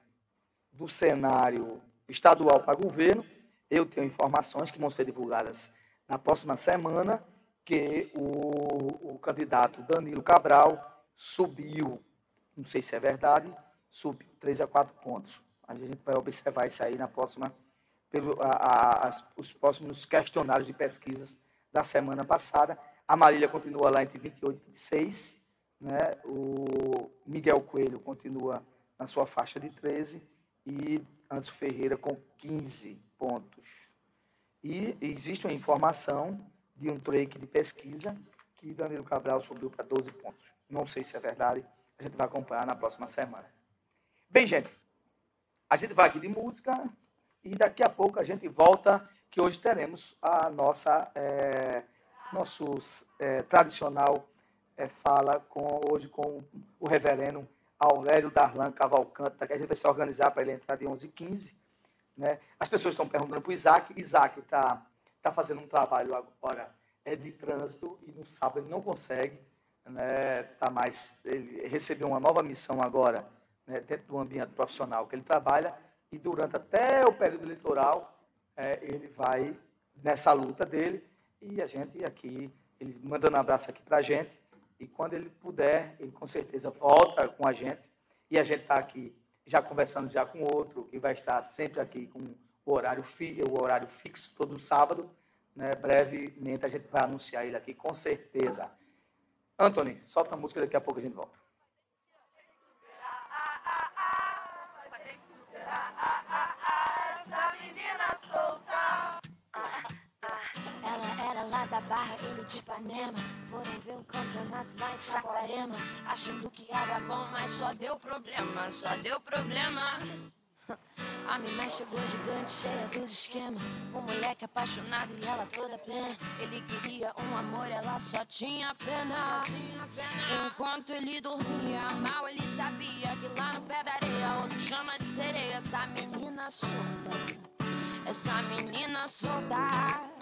do cenário estadual para governo. Eu tenho informações que vão ser divulgadas na próxima semana que o, o candidato Danilo Cabral subiu, não sei se é verdade, subiu 3 a 4 pontos. A gente vai observar isso aí na próxima, pelo, a- a- os próximos questionários e pesquisas da semana passada. A Marília continua lá entre 28 e 26, né? o Miguel Coelho continua na sua faixa de 13 e Anderson Ferreira com 15 pontos. E existe uma informação de um trade de pesquisa que Danilo Cabral subiu para 12 pontos. Não sei se é verdade, a gente vai acompanhar na próxima semana. Bem, gente, a gente vai aqui de música e daqui a pouco a gente volta, que hoje teremos a nossa, eh, nosso eh, tradicional eh, fala com, hoje com o reverendo Aurélio Darlan Cavalcante, que a gente vai se organizar para ele entrar de 11h15. Né? As pessoas estão perguntando para o Isaac. Isaac está tá fazendo um trabalho agora é, de trânsito e no sábado ele não consegue. Né? Tá mais, ele recebeu uma nova missão agora né, dentro do ambiente profissional que ele trabalha e durante até o período eleitoral é, ele vai nessa luta dele e a gente aqui, ele mandando um abraço aqui para a gente e quando ele puder, ele com certeza volta com a gente e a gente está aqui já conversando já com outro que vai estar sempre aqui com o horário, fi, o horário fixo todo sábado. Né? Brevemente a gente vai anunciar ele aqui, com certeza. Anthony, solta a música, daqui a pouco a gente volta. Barra, ele de Ipanema. Foram ver o campeonato lá em Saquarema. Achando que era bom, mas só deu problema, só deu problema. A mina chegou gigante, cheia dos esquemas. O moleque apaixonado e ela toda plena. Ele queria um amor, ela só tinha pena. Enquanto ele dormia mal, ele sabia que lá no pé da areia, outro chama de sereia. Essa menina solta, essa menina solta.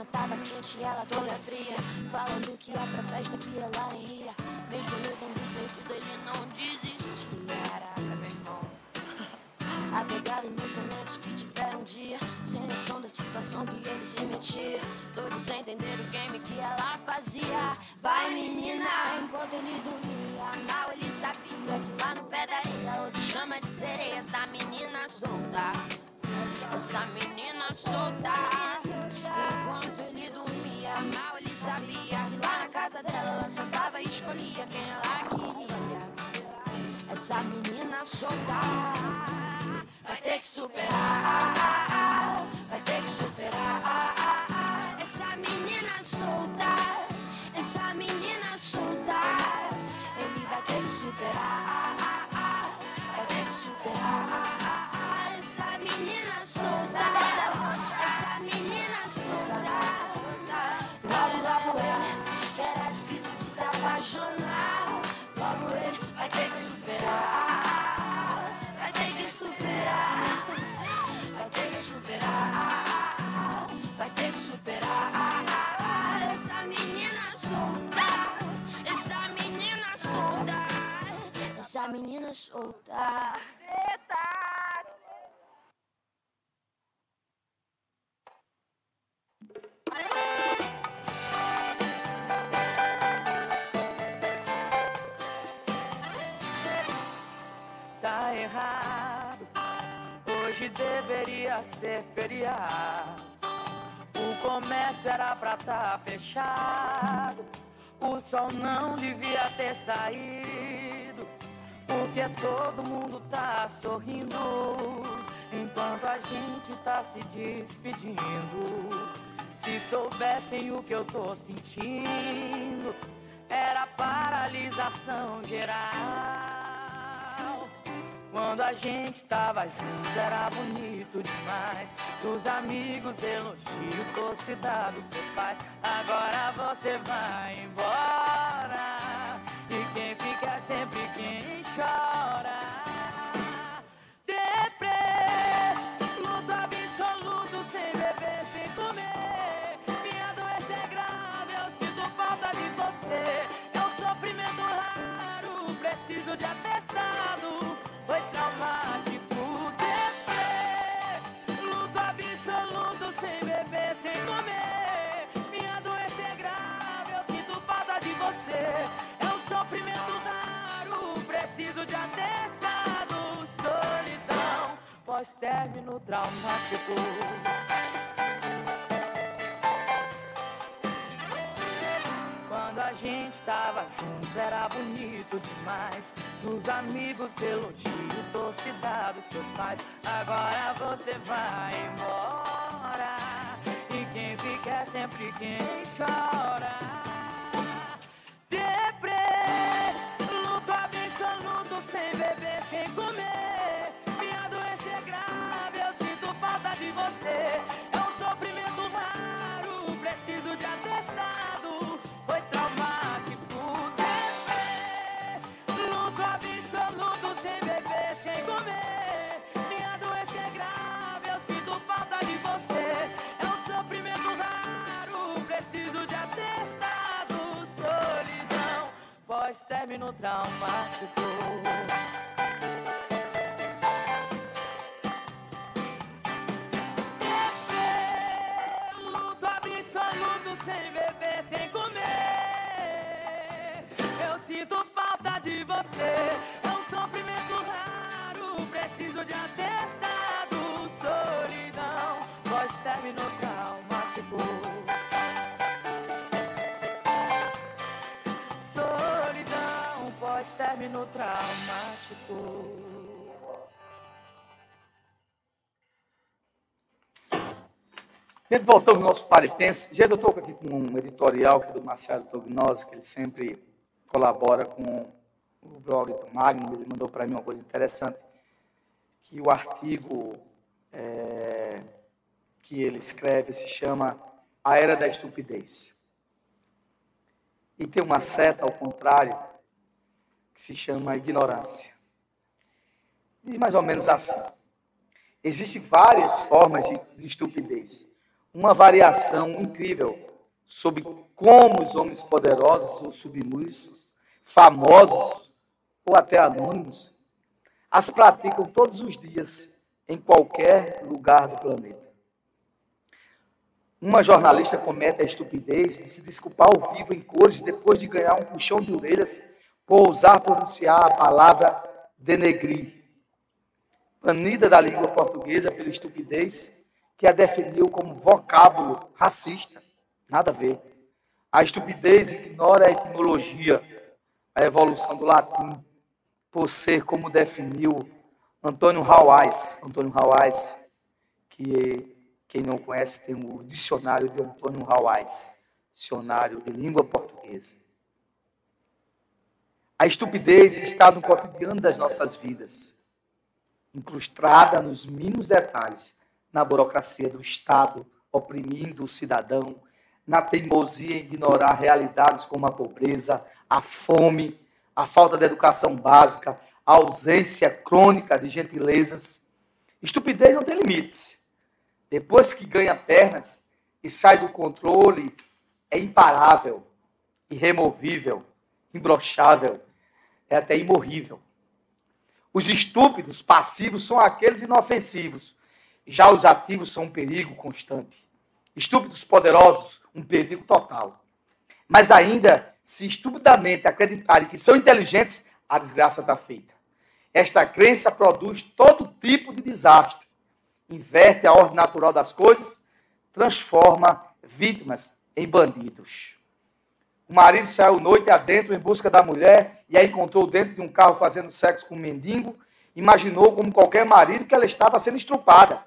cama tava quente e ela toda fria. Falando que ia pra festa que ela nem ria. Mesmo levando perdido ele não desistia. Caraca, meu irmão. Apegado nos momentos que tiveram um dia. Sem noção da situação que ele se metia. Doido sem entender o game que ela fazia. Vai, menina, enquanto ele dormia. Mal ele sabia que lá no pé da areia, outro chama de sereia. Essa menina solta. Essa menina solta. Dela ela sentava e escolhia quem ela queria. Essa menina solta vai ter que superar. Menina solta. Tá errado. Hoje deveria ser feriado. O comércio era pra tá fechado. O sol não devia ter saído. Porque todo mundo tá sorrindo. Enquanto a gente tá se despedindo. Se soubessem o que eu tô sentindo, era paralisação geral. Quando a gente tava junto era bonito demais. Dos amigos elogio, torcida dos seus pais. Agora você vai embora. De atestado. Foi traumático, deprê. Luto absoluto, sem beber, sem comer. Minha doença é grave, eu sinto falta de você. É um sofrimento raro, preciso de atestado. Solidão, pós-término traumático. Quando a gente tava junto era bonito demais. Dos amigos elogio, torcida dos seus pais. Agora você vai embora. E quem fica é sempre quem chora. Pós-término traumático. Luto absoluto, sem beber, sem comer. Eu sinto falta de você. É um sofrimento raro, preciso de atestado. Solidão, pós-término traumático. Traumático. Gente, voltando ao nosso Paripense, gente, eu estou aqui com um editorial que é do Marcelo Tognose, que ele sempre colabora com o blog do Magno, ele mandou para mim uma coisa interessante, que o artigo é, que ele escreve se chama A Era da Estupidez. E tem uma seta ao contrário, que se chama Ignorância. Diz mais ou menos assim. Existem várias formas de, de estupidez. Uma variação incrível sobre como os homens poderosos ou submissos, famosos ou até anônimos, as praticam todos os dias em qualquer lugar do planeta. Uma jornalista comete a estupidez de se desculpar ao vivo em cores depois de ganhar um puxão de orelhas ousar pronunciar a palavra denegrir. Banida da língua portuguesa pela estupidez que a definiu como vocábulo racista. Nada a ver. A estupidez ignora a etimologia, a evolução do latim, por ser como definiu Antônio Hawais. Antônio Hawais, que quem não conhece tem o dicionário de Antônio Hawais, dicionário de língua portuguesa. A estupidez está no cotidiano das nossas vidas, incrustada nos mínimos detalhes, na burocracia do Estado, oprimindo o cidadão, na teimosia em ignorar realidades como a pobreza, a fome, a falta de educação básica, a ausência crônica de gentilezas. Estupidez não tem limites. Depois que ganha pernas e sai do controle, é imparável, irremovível, imbrochável, é até imorrível. Os estúpidos passivos são aqueles inofensivos. Já os ativos são um perigo constante. Estúpidos poderosos, um perigo total. Mas ainda, se estupidamente acreditarem que são inteligentes, a desgraça está feita. Esta crença produz todo tipo de desastre. Inverte a ordem natural das coisas, transforma vítimas em bandidos. O marido saiu noite adentro em busca da mulher e a encontrou dentro de um carro fazendo sexo com um mendigo. Imaginou, como qualquer marido, que ela estava sendo estrupada.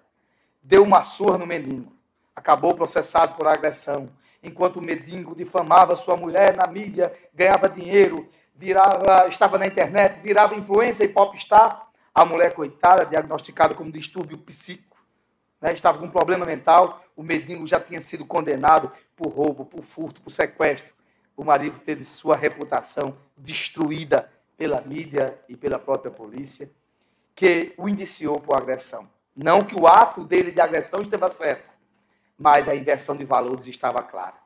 Deu uma surra no mendigo. Acabou processado por agressão. Enquanto o mendigo difamava sua mulher na mídia, ganhava dinheiro, virava, estava na internet, virava influência e popstar. A mulher, coitada, diagnosticada como distúrbio psíquico, né, estava com um problema mental. O mendigo já tinha sido condenado por roubo, por furto, por sequestro o marido teve sua reputação destruída pela mídia e pela própria polícia, que o indiciou por agressão. Não que o ato dele de agressão estava certo, mas a inversão de valores estava clara.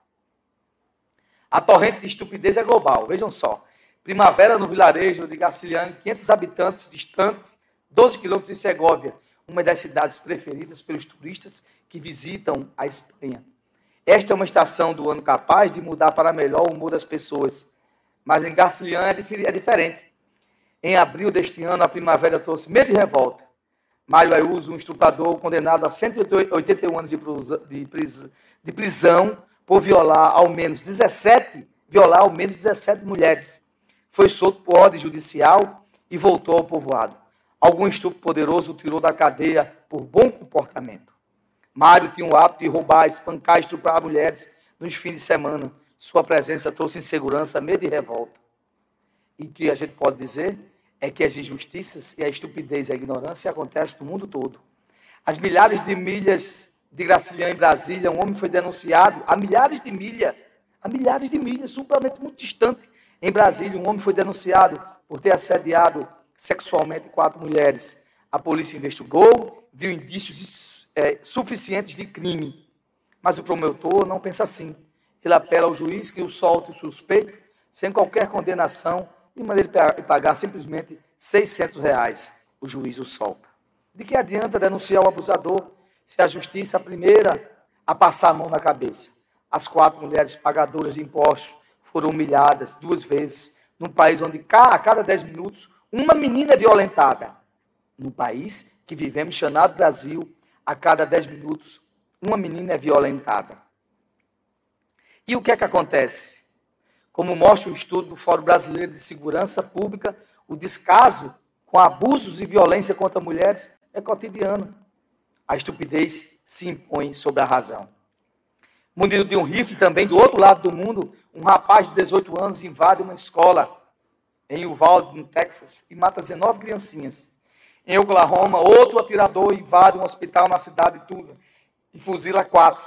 A torrente de estupidez é global. Vejam só. Primavera no vilarejo de Gaciliane, 500 habitantes distante, 12 quilômetros de Segóvia, uma das cidades preferidas pelos turistas que visitam a Espanha. Esta é uma estação do ano capaz de mudar para melhor o humor das pessoas. Mas em Garcilian é, é diferente. Em abril deste ano, a primavera trouxe medo e revolta. Mário Ayuso, um estuprador condenado a 181 anos de prisão por violar ao menos 17, violar ao menos 17 mulheres. Foi solto por ordem judicial e voltou ao povoado. Algum estupro poderoso o tirou da cadeia por bom comportamento. Mário tinha o hábito de roubar, espancar, estuprar mulheres nos fins de semana. Sua presença trouxe insegurança, medo e revolta. E o que a gente pode dizer é que as injustiças e a estupidez e a ignorância acontecem no mundo todo. As milhares de milhas de Graciliano em Brasília, um homem foi denunciado a milhares de milhas, a milhares de milhas, supramento muito distante. Em Brasília, um homem foi denunciado por ter assediado sexualmente quatro mulheres. A polícia investigou, viu indícios é, suficientes de crime. Mas o promotor não pensa assim. Ele apela ao juiz que o solte o suspeito sem qualquer condenação e manda ele pagar simplesmente 600 reais. O juiz o solta. De que adianta denunciar o abusador se a justiça é a primeira a passar a mão na cabeça? As quatro mulheres pagadoras de impostos foram humilhadas duas vezes num país onde a cada dez minutos uma menina é violentada. Num país que vivemos chamado Brasil, a cada 10 minutos, uma menina é violentada. E o que é que acontece? Como mostra o estudo do Fórum Brasileiro de Segurança Pública, o descaso com abusos e violência contra mulheres é cotidiano. A estupidez se impõe sobre a razão. Munido de um rifle também, do outro lado do mundo, um rapaz de 18 anos invade uma escola em Uvalde, no Texas, e mata 19 criancinhas. Em Oklahoma, outro atirador invade um hospital na cidade de Tulsa e fuzila quatro.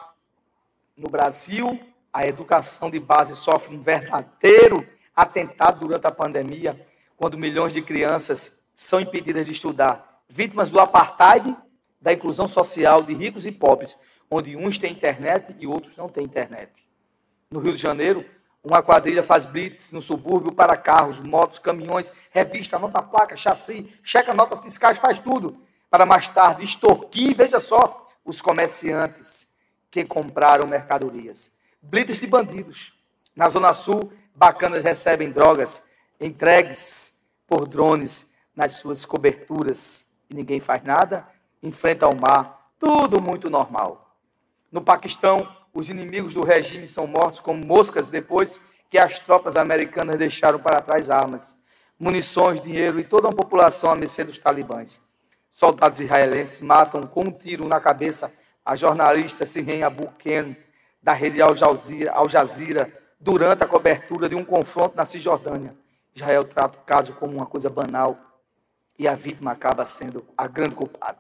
No Brasil, a educação de base sofre um verdadeiro atentado durante a pandemia, quando milhões de crianças são impedidas de estudar, vítimas do apartheid, da inclusão social de ricos e pobres, onde uns têm internet e outros não têm internet. No Rio de Janeiro, uma quadrilha faz blitz no subúrbio para carros, motos, caminhões, revista, nota placa, chassi, checa notas fiscais, faz tudo para mais tarde extorquir, veja só, os comerciantes que compraram mercadorias. Blitas de bandidos. Na Zona Sul, bacanas recebem drogas entregues por drones nas suas coberturas e ninguém faz nada. Enfrenta o mar, tudo muito normal. No Paquistão, os inimigos do regime são mortos como moscas depois que as tropas americanas deixaram para trás armas, munições, dinheiro e toda a população a mercê dos talibãs. Soldados israelenses matam com um tiro na cabeça a jornalista Sirren Abu Ken, da rede Al Jazeera, Al Jazeera, durante a cobertura de um confronto na Cisjordânia. Israel trata o caso como uma coisa banal e a vítima acaba sendo a grande culpada.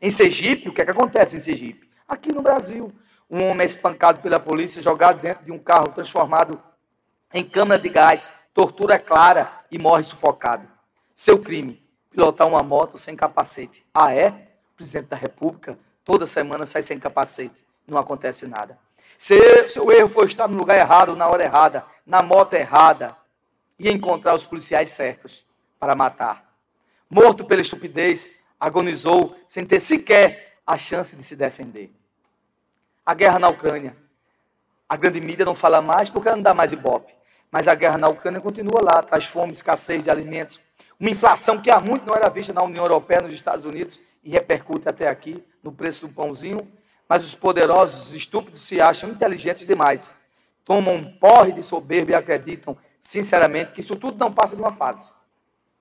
Em Sergipe, o que é que acontece em Sergipe? Aqui no Brasil, um homem é espancado pela polícia, jogado dentro de um carro transformado em câmara de gás, tortura clara e morre sufocado. Seu crime, pilotar uma moto sem capacete. Ah, é? O presidente da República toda semana sai sem capacete. Não acontece nada. Se seu erro foi estar no lugar errado, na hora errada, na moto errada, e encontrar os policiais certos para matar. Morto pela estupidez, agonizou sem ter sequer a chance de se defender. A guerra na Ucrânia. A grande mídia não fala mais porque não dá mais ibope. Mas a guerra na Ucrânia continua lá, traz fome, escassez de alimentos, uma inflação que há muito não era vista na União Europeia, nos Estados Unidos, e repercute até aqui no preço do pãozinho. Mas os poderosos, os estúpidos, se acham inteligentes demais. Tomam um porre de soberba e acreditam, sinceramente, que isso tudo não passa de uma fase.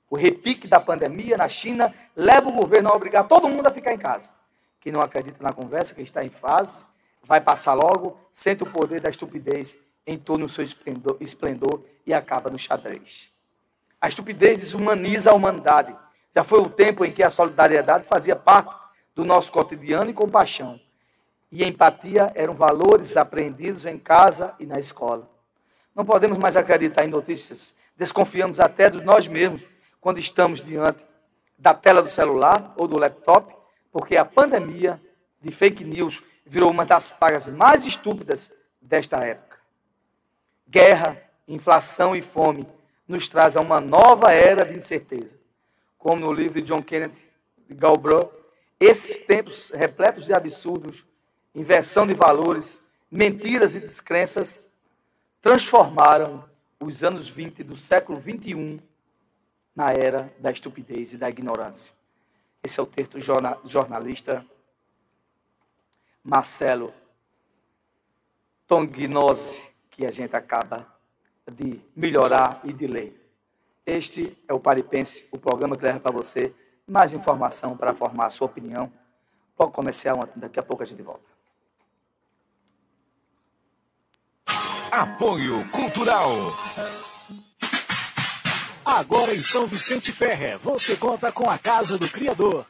O repique da pandemia na China leva o governo a obrigar todo mundo a ficar em casa. Quem não acredita na conversa, quem está em fase, vai passar logo, sente o poder da estupidez em todo o seu esplendor, esplendor e acaba no xadrez. A estupidez desumaniza a humanidade. Já foi o tempo em que a solidariedade fazia parte do nosso cotidiano e compaixão. E empatia eram valores aprendidos em casa e na escola. Não podemos mais acreditar em notícias. Desconfiamos até de nós mesmos quando estamos diante da tela do celular ou do laptop, porque a pandemia de fake news virou uma das pragas mais estúpidas desta época. Guerra, inflação e fome nos traz a uma nova era de incerteza. Como no livro de John Kenneth Galbraith, esses tempos repletos de absurdos, inversão de valores, mentiras e descrenças transformaram os anos 20 do século 21 na era da estupidez e da ignorância. Esse é o texto jornalista Marcelo Tongnose, que a gente acaba de melhorar e de ler. Este é o Paripense, o programa que leva para você mais informação para formar a sua opinião. Pode comercial, daqui a pouco a gente volta. Apoio Cultural. Agora em São Vicente Ferre, você conta com a Casa do Criador.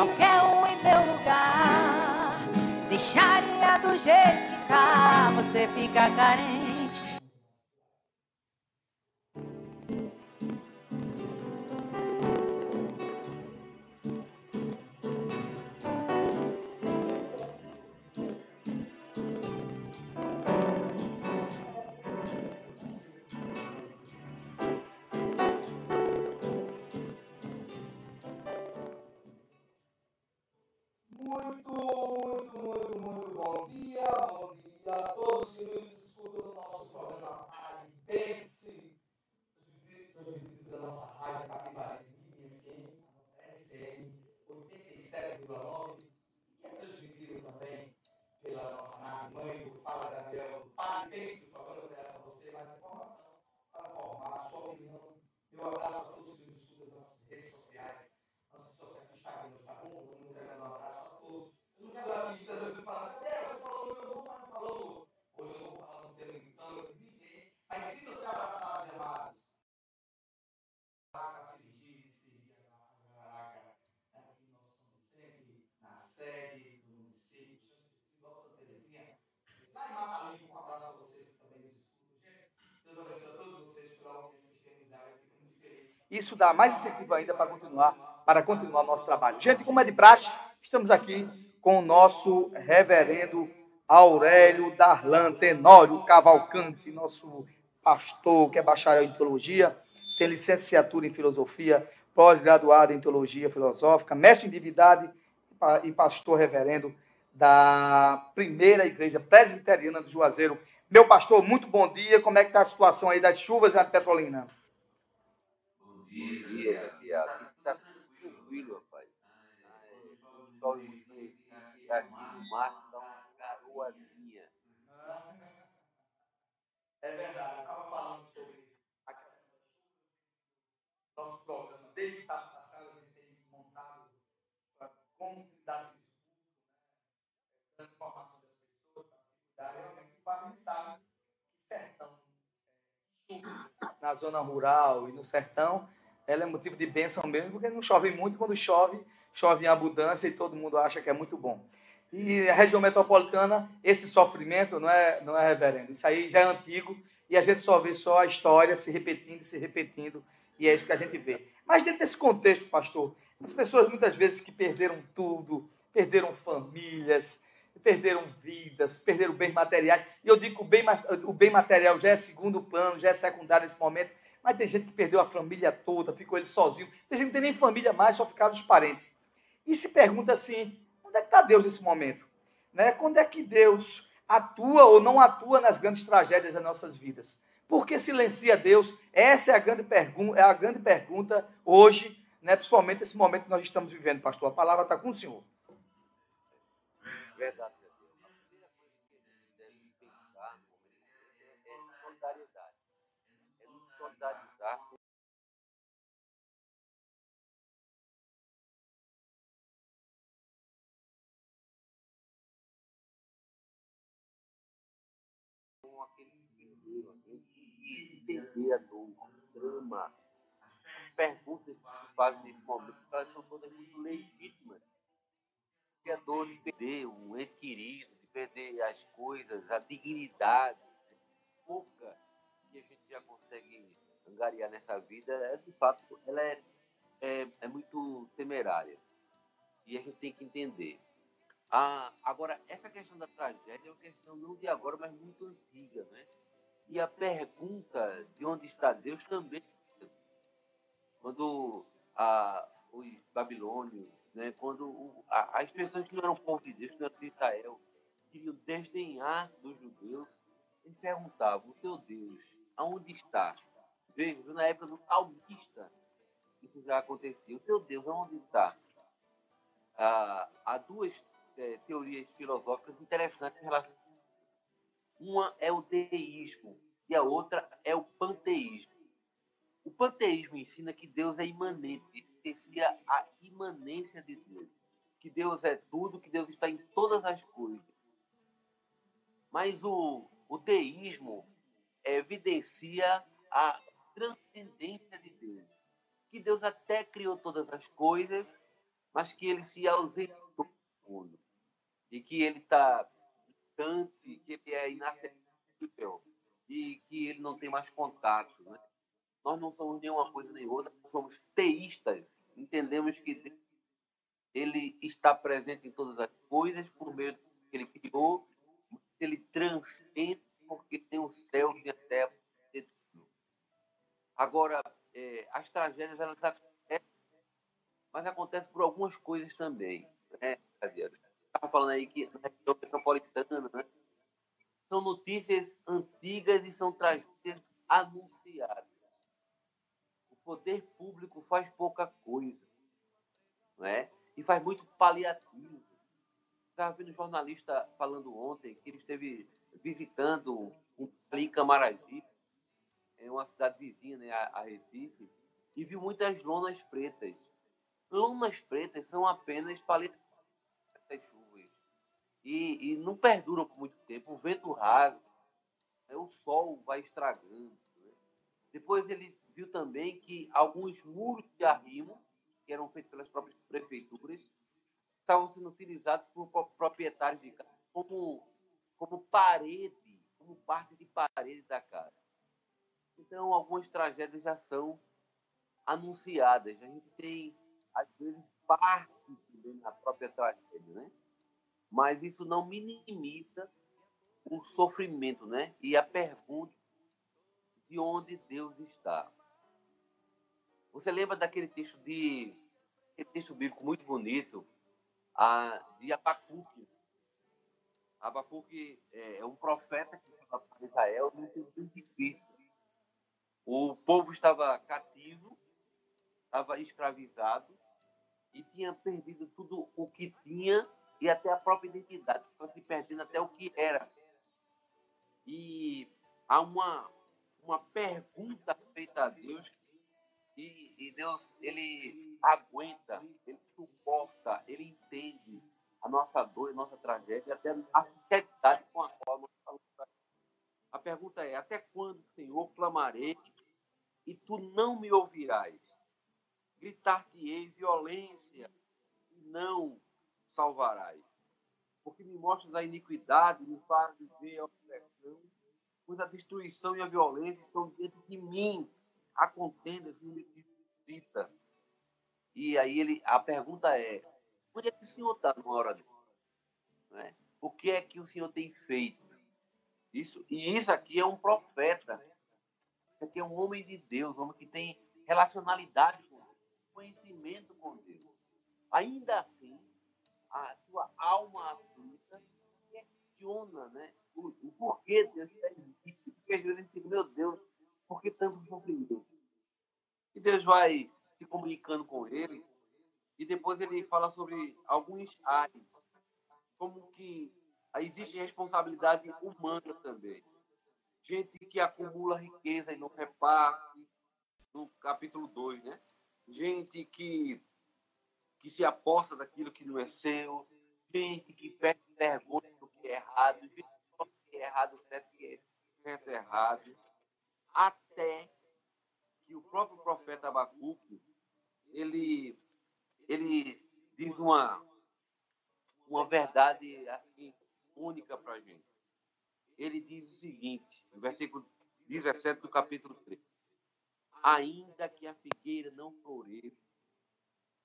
Qualquer um em meu lugar. Deixaria do jeito que tá, você fica carente. Isso dá mais incentivo ainda para continuar, para continuar nosso trabalho. Gente, como é de praxe, estamos aqui com o nosso reverendo Aurélio Darlan Tenório Cavalcante, nosso pastor, que é bacharel em teologia, tem licenciatura em filosofia, pós-graduado em teologia filosófica, mestre em divindade e pastor reverendo da primeira igreja presbiteriana do Juazeiro. Meu pastor, muito bom dia. Como é que está a situação aí das chuvas na Petrolina? Dia. Aqui está tranquilo, rapaz. O sol está aqui no máximo, está uma garoazinha. É verdade, eu estava falando sobre a questão das chuvas. Nosso programa, desde o sábado passado, a gente tem montado como cuidar desse escudo, né? dando informação das pessoas para se cuidarem. Realmente, o Fábio sabe que sertão, é, chuvas na zona rural e no sertão, ela é motivo de bênção mesmo, porque não chove muito, quando chove, chove em abundância e todo mundo acha que é muito bom. E a região metropolitana, esse sofrimento não é, não é reverendo. Isso aí já é antigo e a gente só vê só a história se repetindo, se repetindo, e é isso que a gente vê. Mas dentro desse contexto, pastor, as pessoas muitas vezes que perderam tudo, perderam famílias, perderam vidas, perderam bens materiais. E eu digo que o bem, o bem material já é segundo plano, já é secundário nesse momento, mas tem gente que perdeu a família toda, ficou ele sozinho. Tem gente que não tem nem família mais, só ficaram os parentes. E se pergunta assim, onde é que está Deus nesse momento? Né? Quando é que Deus atua ou não atua nas grandes tragédias das nossas vidas? Por que silencia Deus? Essa é a grande, pergun é a grande pergunta hoje, né? principalmente nesse momento que nós estamos vivendo, pastor. A palavra está com o senhor. Verdade. Com aquele primeiro, aquele que entender a dor, o drama. As perguntas que se fazem nesse momento, elas são todas muito legítimas. Porque a dor de perder um ente querido, de perder as coisas, a dignidade, pouca que a gente já consegue angariar nessa vida, é, de fato, ela é, é, é muito temerária. E a gente tem que entender. Ah, agora, essa questão da tragédia é uma questão não de agora, mas muito antiga, né? E a pergunta de onde está Deus também. Quando os babilônios, né, quando o, a, as pessoas que não eram povo de Deus, que não eram de Israel, queriam desdenhar dos judeus, eles perguntavam, o teu Deus, aonde está? Veja, na época do salmista, isso já acontecia. O teu Deus, aonde está? Ah, há duas é, teorias filosóficas interessantes em relação. Uma é o deísmo e a outra é o panteísmo. O panteísmo ensina que Deus é imanente, evidencia a imanência de Deus, que Deus é tudo, que Deus está em todas as coisas. Mas o, o deísmo evidencia a transcendência de Deus, que Deus até criou todas as coisas, mas que ele se ausentou do mundo e que ele está distante, que ele é inacessível e que ele não tem mais contato. Né? Nós não somos nenhuma coisa nem outra, somos teístas. Entendemos que ele está presente em todas as coisas por meio do que ele criou, ele transcende porque tem o céu e a terra. Agora, é, as tragédias elas acontecem, mas acontecem por algumas coisas também. Né, Estava falando aí que na região metropolitana, né? São notícias antigas e são tragédias anunciadas. O poder público faz pouca coisa, não é? E faz muito paliativo. Estava vendo um jornalista falando ontem que ele esteve visitando um ali em Camaragibe, é uma cidade vizinha, né, a, Recife, e viu muitas lonas pretas. Lonas pretas são apenas paletas e, e não perduram por muito tempo. O vento rasga, né, o sol vai estragando. Né? Depois ele viu também que alguns muros de arrimo, que eram feitos pelas próprias prefeituras, estavam sendo utilizados por proprietários de casa como, como parede, como parte de parede da casa. Então, algumas tragédias já são anunciadas. A gente tem, às vezes, parte na própria tragédia, né? Mas isso não minimiza o sofrimento, né? E a pergunta de onde Deus está. Você lembra daquele texto de aquele texto bíblico muito bonito a, de Abacuque? Abacuque é, é um profeta que fala para Israel no tempo difícil o povo estava cativo, estava escravizado e tinha perdido tudo o que tinha e até a própria identidade, estava se perdendo até o que era. E há uma, uma pergunta feita a Deus e, e Deus, ele aguenta, ele suporta, ele entende a nossa dor e nossa tragédia, até a sinceridade com a qual nós falamos. A pergunta é: até quando, Senhor, clamarei e tu não me ouvirás. Gritar-te-ei violência e não salvarás. Porque me mostras a iniquidade, me fazes ver a opressão, pois a destruição e a violência estão dentro de mim. A contenda me visita. E aí ele, a pergunta é, onde é que o Senhor está numa hora dessa? É? O que é que o Senhor tem feito? Isso, e isso aqui é um profeta você tem um homem de Deus, um homem que tem relacionalidade com Deus, conhecimento com Deus. Ainda a sua alma aflita questiona né, o, o porquê Deus permite. Porque às vezes a gente fica, meu Deus, por que tanto sofrimento? E Deus vai se comunicando com ele, e depois ele fala sobre alguns ares, como que existe responsabilidade humana também gente que acumula riqueza e não reparte, no capítulo 2, né? Gente que, que se aposta daquilo que não é seu, gente que perde vergonha do que é errado, gente que é errado que é errado, até que o próprio profeta Abacuque, ele, ele diz uma, uma verdade assim, única para a gente. Ele diz o seguinte, no versículo 17 do capítulo 3. Ainda que a figueira não floresça,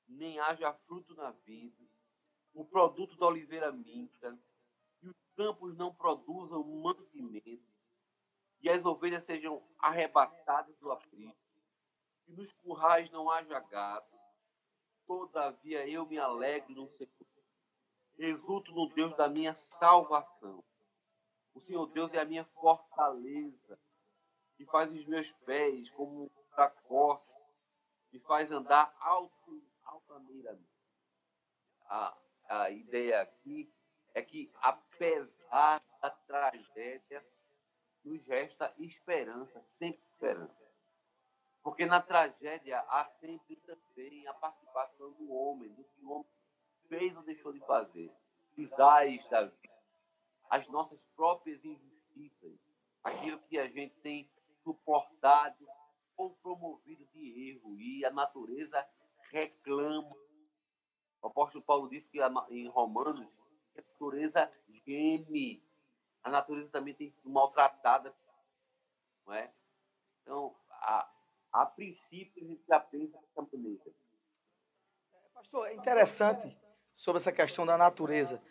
nem haja fruto na vida, o produto da oliveira minta, e os campos não produzam mantimento, e as ovelhas sejam arrebatadas do aprisco, e nos currais não haja gado, todavia eu me alegro no Senhor, exulto no Deus da minha salvação. O Senhor Deus é a minha fortaleza, que faz os meus pés como da costa, me faz andar alto, altaneiramente. A, a ideia aqui é que, apesar da tragédia, nos resta esperança, sempre esperança. Porque na tragédia há sempre também a participação do homem, do que o homem fez ou deixou de fazer. Pisais da vida as nossas próprias injustiças, aquilo que a gente tem suportado ou promovido de erro, e a natureza reclama. O apóstolo Paulo disse que em Romanos a natureza geme. A natureza também tem sido maltratada, não é? Então, a, a princípio, a gente pensa dessa maneira. Pastor, é interessante sobre essa questão da natureza.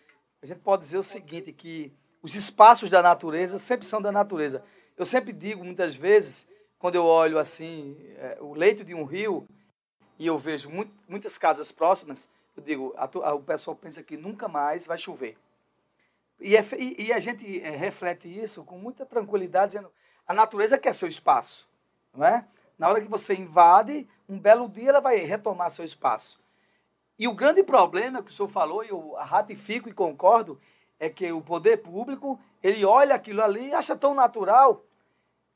A gente pode dizer o seguinte, que os espaços da natureza sempre são da natureza. Eu sempre digo, muitas vezes, quando eu olho assim, é, o leito de um rio, e eu vejo mu- muitas casas próximas, eu digo, a a- o pessoal pensa que nunca mais vai chover. E, é e- e a gente é, reflete isso com muita tranquilidade, dizendo, a natureza quer seu espaço, não é? Na hora que você invade, um belo dia ela vai retomar seu espaço. E o grande problema que o senhor falou, e eu ratifico e concordo, é que o poder público, ele olha aquilo ali e acha tão natural,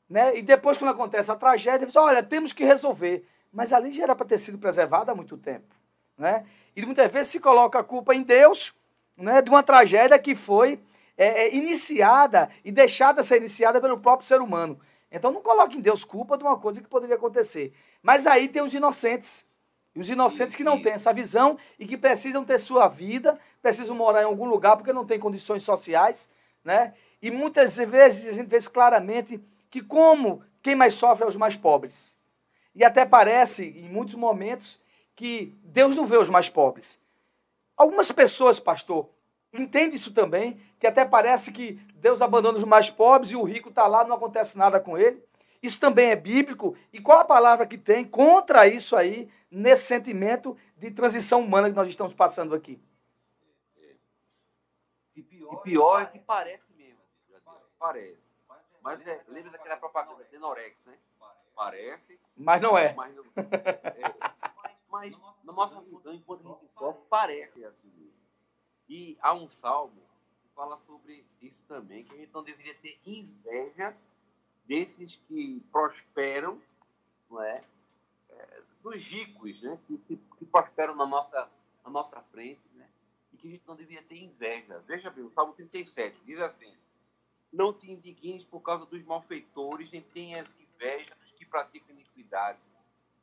né? E depois, quando acontece a tragédia, ele diz, olha, temos que resolver. Mas ali já era para ter sido preservado há muito tempo, né? E muitas vezes se coloca a culpa em Deus, né? De uma tragédia que foi é, é, iniciada e deixada ser iniciada pelo próprio ser humano. Então não coloque em Deus culpa de uma coisa que poderia acontecer. Mas aí tem os inocentes. E os inocentes que não têm essa visão e que precisam ter sua vida, precisam morar em algum lugar porque não têm condições sociais, né? E muitas vezes a gente vê claramente que como quem mais sofre é os mais pobres. E até parece, em muitos momentos, que Deus não vê os mais pobres. Algumas pessoas, pastor, entendem isso também, que até parece que Deus abandona os mais pobres e o rico está lá, não acontece nada com ele. Isso também é bíblico. E qual a palavra que tem contra isso aí, nesse sentimento de transição humana que nós estamos passando aqui? E pior é que parece mesmo. Parece. Mas é, lembra daquela propaganda Tenorex, né? Parece. Mas não é. Mas, não- é. mas na nossa visão, enquanto a gente sofre, parece assim. E há um salmo que fala sobre isso também, que a gente não deveria ter inveja desses que prosperam, não é? É, dos ricos, né? Que, que, que prosperam na nossa, na nossa frente, né? E que a gente não deveria ter inveja. Veja bem, o Salmo 37 diz assim: Não te indignes por causa dos malfeitores, nem tenhas inveja dos praticam iniquidade,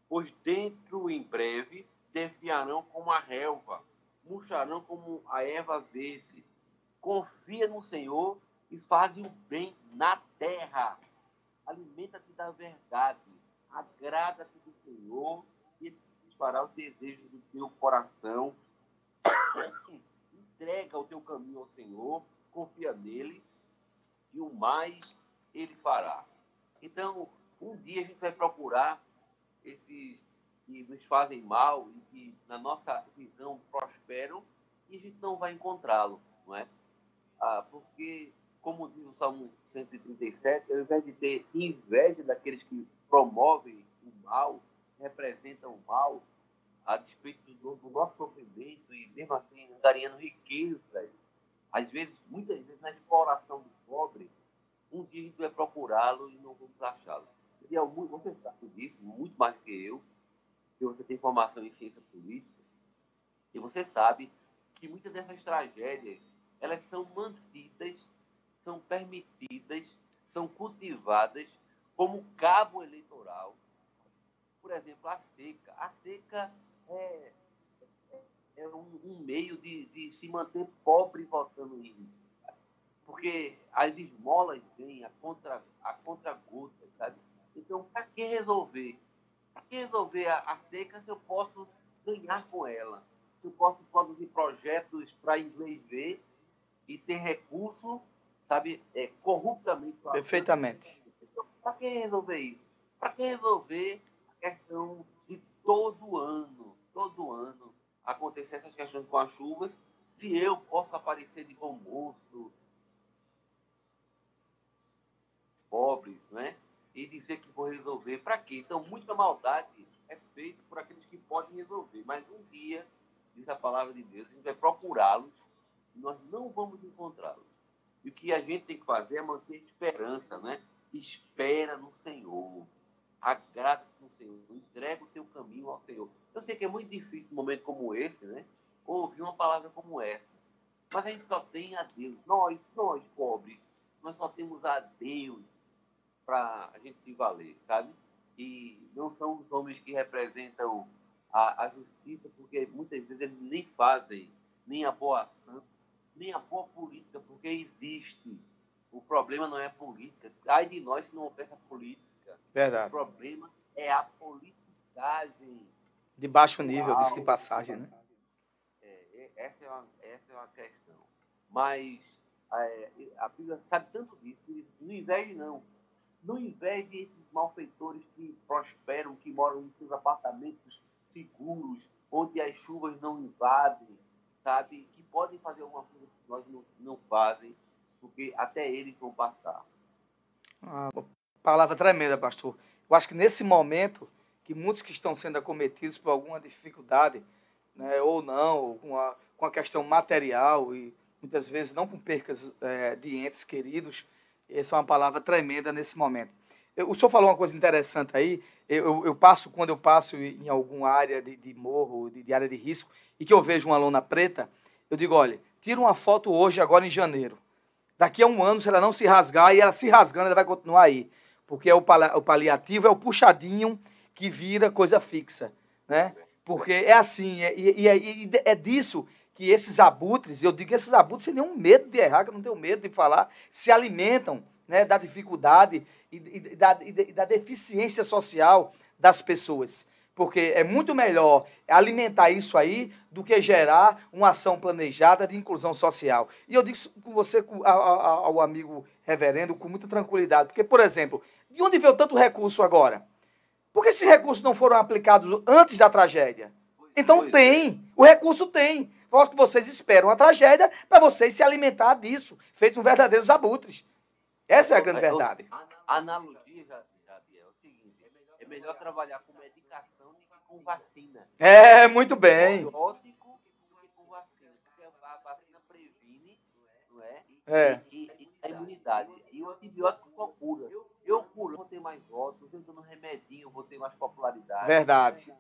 pois dentro em breve desviarão como a relva, murcharão como a erva verde. Confia no Senhor e faz o bem na terra. Alimenta-te da verdade. Agrada-te do Senhor e fará os desejos do teu coração. Entrega o teu caminho ao Senhor, confia nele e o mais ele fará. Então, um dia a gente vai procurar esses que nos fazem mal e que, na nossa visão, prosperam e a gente não vai encontrá-lo, não é? Ah, porque, como diz o Salmo 137, ao invés de ter inveja daqueles que promovem o mal, representam o mal, a despeito do, do nosso sofrimento e mesmo assim angariando riquezas, às vezes, muitas vezes, na exploração do pobre, um dia a gente vai procurá-lo e não vamos achá-lo. E é muito- Você sabe disso, muito mais que eu, que você tem formação em ciência política, e você sabe que muitas dessas tragédias, elas são mantidas, são permitidas, são cultivadas como cabo eleitoral. Por exemplo, a seca. A seca é, é um, um meio de, de se manter pobre votando em. Porque as esmolas vêm a contra a contra gota, sabe? Então, para que resolver? Para que resolver a, a seca se eu posso ganhar com ela? Se eu posso produzir projetos para inglês ver e ter recurso, sabe, é, corruptamente. Perfeitamente. Para que resolver isso? Para que resolver a questão de todo ano, todo ano, acontecer essas questões com as chuvas, se eu posso aparecer de bom moço, pobres, né? E dizer que vou resolver. Para quê? Então, muita maldade é feita por aqueles que podem resolver. Mas um dia, diz a palavra de Deus, a gente vai procurá-los e nós não vamos encontrá-los. E o que a gente tem que fazer é manter esperança, né? Espera no Senhor. Agrada-te no Senhor. Entrega o teu caminho ao Senhor. Eu sei que é muito difícil num momento como esse, né? Ouvir uma palavra como essa. Mas a gente só tem a Deus. Nós, nós pobres, nós só temos a Deus para a gente se valer, sabe? E não são os homens que representam a, a justiça, porque muitas vezes eles nem fazem nem a boa ação, nem a boa política, porque existe. O problema não é a política. Ai de nós se não houvesse a política. Verdade. O problema é a politicagem. De baixo nível, disso de passagem, né? É, é, essa, é uma, essa é uma questão. Mas é, a Bíblia sabe tanto disso, que não inveje não. Não inveje esses malfeitores que prosperam, que moram em seus apartamentos seguros, onde as chuvas não invadem, sabe? Que podem fazer alguma coisa que nós não, não fazem, porque até eles vão passar. Ah, palavra tremenda, pastor. Eu acho que nesse momento, que muitos que estão sendo acometidos por alguma dificuldade, né, ou não, com a, com a questão material e muitas vezes não com percas é, de entes queridos, essa é uma palavra tremenda nesse momento. O senhor falou uma coisa interessante aí, eu, eu, passo, quando eu passo em alguma área de, de morro, de, de área de risco, e que eu vejo uma lona preta, eu digo, olha, tira uma foto hoje, agora em janeiro. Daqui a um ano, se ela não se rasgar, e ela se rasgando, ela vai continuar aí. Porque é o, pali- o paliativo é o puxadinho que vira coisa fixa, né? Porque é assim, é, e, e é- e é disso que esses abutres, eu digo que esses abutres sem nenhum medo de errar, que eu não tenho medo de falar, se alimentam né, da dificuldade e, e- da, e da- deficiência social das pessoas. Porque é muito melhor alimentar isso aí do que gerar uma ação planejada de inclusão social. E eu digo isso com você, ao amigo reverendo, com muita tranquilidade. Porque, por exemplo, de onde veio tanto recurso agora? Por que esses recursos não foram aplicados antes da tragédia? Então tem, o recurso tem. Vocês esperam a tragédia para vocês se alimentar disso, feitos verdadeiros abutres. Essa é a grande verdade. A analogia, Ja- Javier, é o seguinte: é melhor trabalhar com medicação do que com vacina. É, muito bem. Antibiótico do que com vacina, porque a vacina previne, não é? É. E, e a imunidade. E o antibiótico só cura. Eu curo, vou ter mais votos, eu dando remedinho, vou ter mais popularidade. Verdade.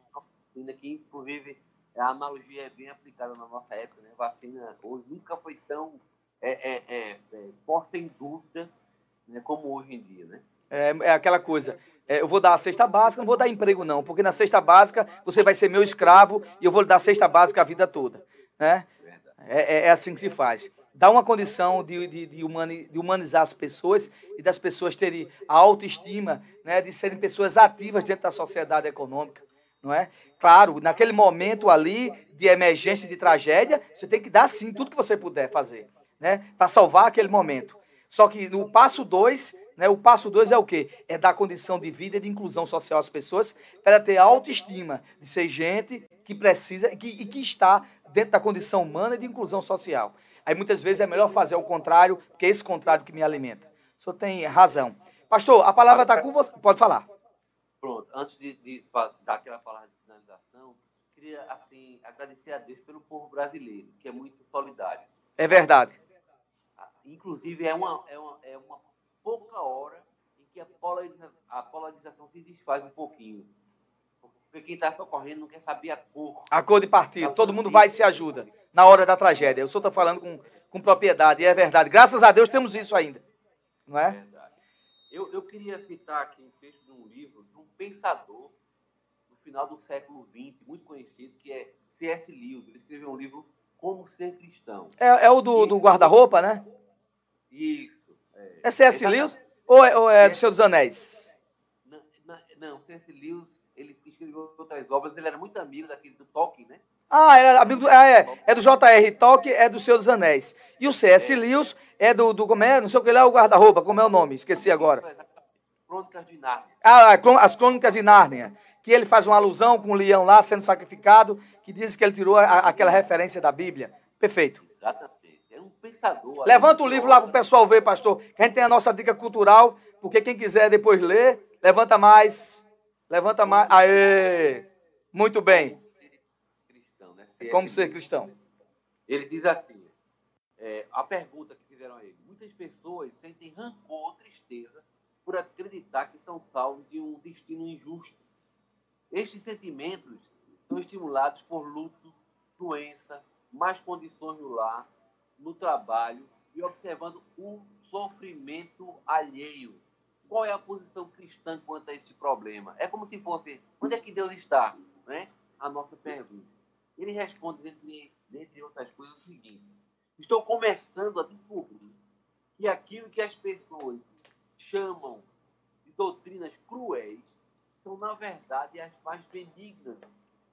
Que, inclusive, a analogia é bem aplicada na nossa época, né? Vacina hoje nunca foi tão é, é, é, é, posta em dúvida né, como hoje em dia, né? É, é aquela coisa. é, eu vou dar a cesta básica, não vou dar emprego, não, porque na cesta básica você vai ser meu escravo e eu vou lhe dar a cesta básica a vida toda. Né? É, é- é assim que se faz. Dá uma condição de, de, de, humani- de humanizar as pessoas e das pessoas terem a autoestima, né, de serem pessoas ativas dentro da sociedade econômica. Não é? Claro, naquele momento ali de emergência, de tragédia, você tem que dar sim tudo que você puder fazer, né, para salvar aquele momento. Só que no passo 2, né, o passo 2 é o quê? É dar condição de vida e de inclusão social às pessoas para ter autoestima de ser gente que precisa que, e que está dentro da condição humana e de inclusão social. Aí muitas vezes é melhor fazer o contrário, porque é esse contrário que me alimenta. O senhor tem razão. Pastor, a palavra está com você. Pode falar. Pronto, antes de, de fa- dar aquela palavra de finalização, queria assim agradecer a Deus pelo povo brasileiro, que é muito solidário. É verdade. Inclusive, é uma, é uma, é uma pouca hora em que a, polariza, a polarização se desfaz um pouquinho. Porque quem está socorrendo não quer saber a cor. A cor de partido. Todo mundo vai e se ajuda na hora da tragédia. O senhor está falando com, com propriedade, e é verdade. Graças a Deus temos isso ainda. Não é? Eu, eu queria citar aqui um texto de um livro de pensador do final do século XX, muito conhecido, que é C.S. Lewis. Ele escreveu um livro Como Ser Cristão. É, é o do, do guarda-roupa, né? Isso. É C.S. Lewis ou é, ou é do Senhor dos Anéis? Não, não, não, C.S. Lewis, ele escreveu outras obras, ele era muito amigo daquele do Tolkien, né? Ah, é, amigo do, ah, é, é do J.R. Tolkien, é do Senhor dos Anéis. E o C.S. Lewis é do, do. Como é? Não sei o que lá, o guarda-roupa. Como é o nome? Esqueci agora. Crônicas de Nárnia. Ah, as Crônicas de Nárnia. Que ele faz uma alusão com o leão lá sendo sacrificado, que diz que ele tirou a- aquela referência da Bíblia. Perfeito. Exatamente. Era um pensador. Levanta o livro lá para o pessoal ver, pastor. Que a gente tem a nossa dica cultural, porque quem quiser depois ler, levanta mais. Levanta mais. Aê! Muito bem. Né? Como ser cristão. Ele diz assim, é, a pergunta que fizeram a ele, muitas pessoas sentem rancor ou tristeza por acreditar que são salvos de um destino injusto. Estes sentimentos são estimulados por luto, doença, más condições no lar, no trabalho e observando o sofrimento alheio. Qual é a posição cristã quanto a esse problema? É como se fosse, onde é que Deus está? Né? a nossa pergunta. Ele responde, dentre, dentre outras coisas, o seguinte: Estou começando a descobrir que aquilo que as pessoas chamam de doutrinas cruéis são, na verdade, as mais benignas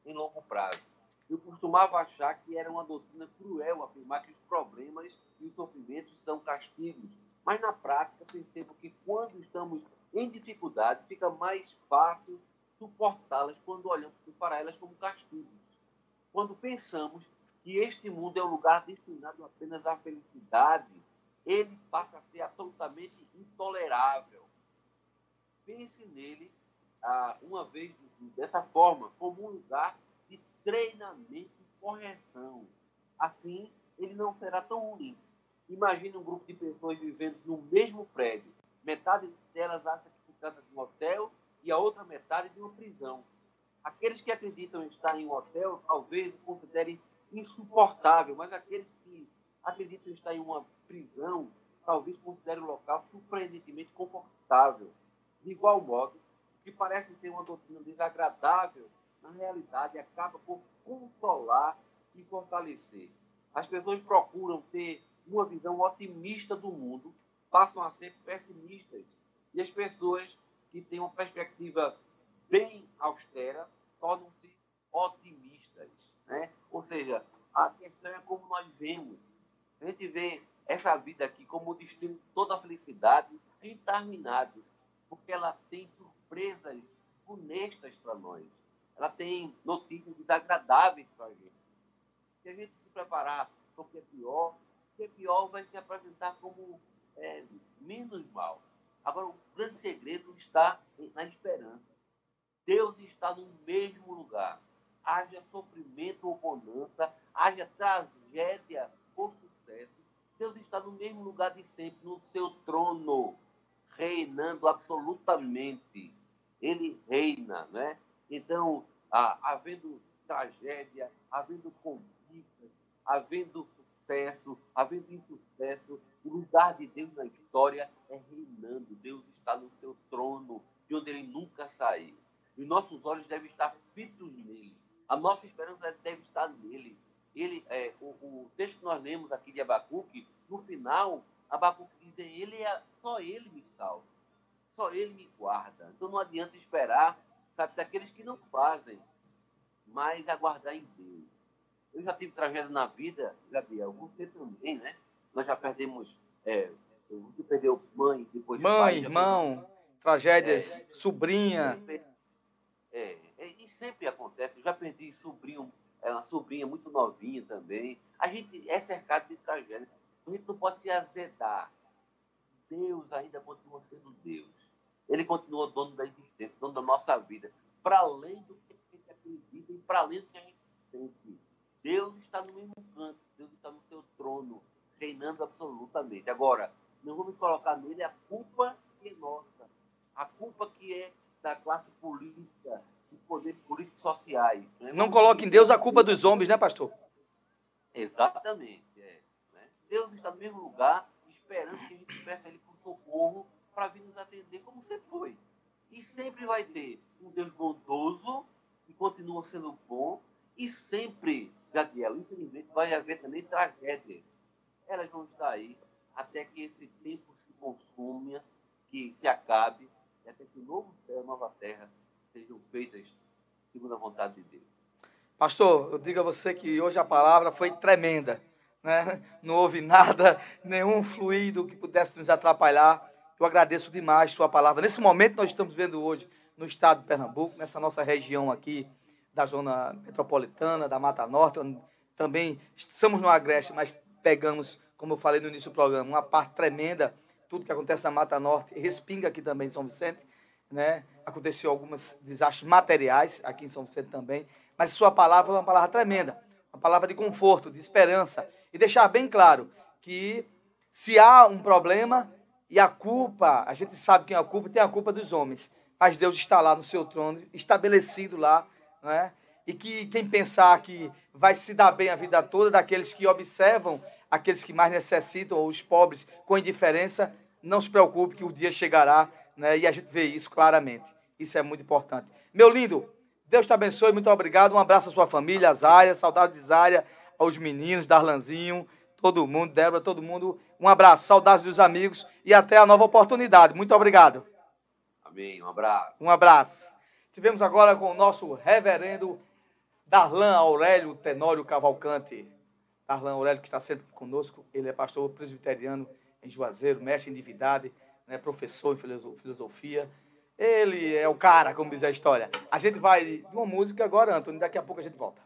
em longo prazo. Eu costumava achar que era uma doutrina cruel afirmar que os problemas e os sofrimentos são castigos. Mas, na prática, percebo que quando estamos em dificuldade, fica mais fácil suportá-las quando olhamos para elas como castigos. Quando pensamos que este mundo é um lugar destinado apenas à felicidade, ele passa a ser absolutamente intolerável. Pense nele ah, uma vez dessa forma, como um lugar de treinamento e correção. Assim, ele não será tão ruim. Imagine um grupo de pessoas vivendo no mesmo prédio. Metade delas acha que se trata de um hotel e a outra metade de uma prisão. Aqueles que acreditam estar em um hotel talvez considerem insuportável, mas aqueles que acreditam estar em uma prisão talvez considerem o local surpreendentemente confortável. De igual modo, o que parece ser uma doutrina desagradável, na realidade acaba por consolar e fortalecer. As pessoas procuram ter uma visão otimista do mundo, passam a ser pessimistas. E as pessoas que têm uma perspectiva bem austera tornam-se otimistas. Né? Ou seja, a questão é como nós vemos. A gente vê essa vida aqui como o destino de toda a felicidade interminado, porque ela tem surpresas funestas para nós. Ela tem notícias desagradáveis para a gente. Se a gente se preparar para o que é pior, o que é pior vai se apresentar como é, menos mal. Agora, o grande segredo está na esperança. Deus está no mesmo lugar. Haja sofrimento ou bonança, haja tragédia ou. Deus está no mesmo lugar de sempre, no seu trono, reinando absolutamente. Ele reina, né? Então, ah, havendo tragédia, havendo conquistas, havendo sucesso, havendo insucesso, o lugar de Deus na história é reinando. Deus está no seu trono, de onde ele nunca saiu. E nossos olhos devem estar fitos nele. A nossa esperança deve estar nele. Ele, é, o, o, texto que nós lemos aqui de Abacuque, no final, Abacuque diz: ele é, só ele me salva, só ele me guarda. Então não adianta esperar, sabe, daqueles que não fazem, mas aguardar em Deus. Eu já tive tragédia na vida, Gabriel, você também, né? Nós já perdemos, é, você perdeu mãe, depois mãe, pai, irmão, tragédias, é, sobrinha. É, é, e sempre acontece. Eu já perdi sobrinho, é, uma sobrinha muito novinha também. A gente é cercado de tragédia. A gente não pode se azedar. Deus ainda continua sendo Deus. Ele continua dono da existência, dono da nossa vida. Para além do que a gente acredita e para além do que a gente sente. Deus está no mesmo canto. Deus está no seu trono, reinando absolutamente. Agora, não vamos colocar nele a culpa que é nossa. A culpa que é da classe política, dos poderes políticos sociais. Né? Não coloque em Deus a culpa dos homens, né, pastor? Exatamente. Deus está no mesmo lugar, esperando que a gente peça Ele por socorro para vir nos atender, como sempre foi. E sempre vai ter um Deus bondoso, que continua sendo bom, e sempre, Gadiel, infelizmente, vai haver também tragédias. Elas vão estar aí até que esse tempo se consuma, que se acabe e até que o novo céu e a nova terra sejam feitas segundo a vontade de Deus. Pastor, eu digo a você que hoje a palavra foi tremenda. Né? Não houve nada, nenhum fluido que pudesse nos atrapalhar. Eu agradeço demais sua palavra. Nesse momento nós estamos vendo hoje no estado de Pernambuco, nessa nossa região aqui da zona metropolitana, da Mata Norte, também estamos no Agreste, mas pegamos, como eu falei no início do programa, uma parte tremenda tudo que acontece na Mata Norte respinga aqui também em São Vicente. Né? Aconteceu alguns desastres materiais aqui em São Vicente também. Mas sua palavra é uma palavra tremenda, uma palavra de conforto, de esperança. E deixar bem claro que se há um problema e a culpa, a gente sabe quem é a culpa, tem a culpa dos homens. Mas Deus está lá no seu trono, estabelecido lá, né? E que quem pensar que vai se dar bem a vida toda, daqueles que observam aqueles que mais necessitam, ou os pobres, com indiferença, não se preocupe que o dia chegará, né? E a gente vê isso claramente. Isso é muito importante. Meu lindo, Deus te abençoe, muito obrigado. Um abraço à sua família, áreas, saudade de Zária, aos meninos, Darlanzinho, todo mundo, Débora, todo mundo. Um abraço, saudades dos amigos e até a nova oportunidade. Muito obrigado. Amém. Um abraço. Um abraço. Tivemos agora com o nosso reverendo Darlan Aurélio Tenório Cavalcante. Darlan Aurélio, que está sempre conosco, ele é pastor presbiteriano em Juazeiro, mestre em divindade, né, professor em filosofia. Ele é o cara, como diz a história. A gente vai de uma música agora, Antônio, daqui a pouco a gente volta.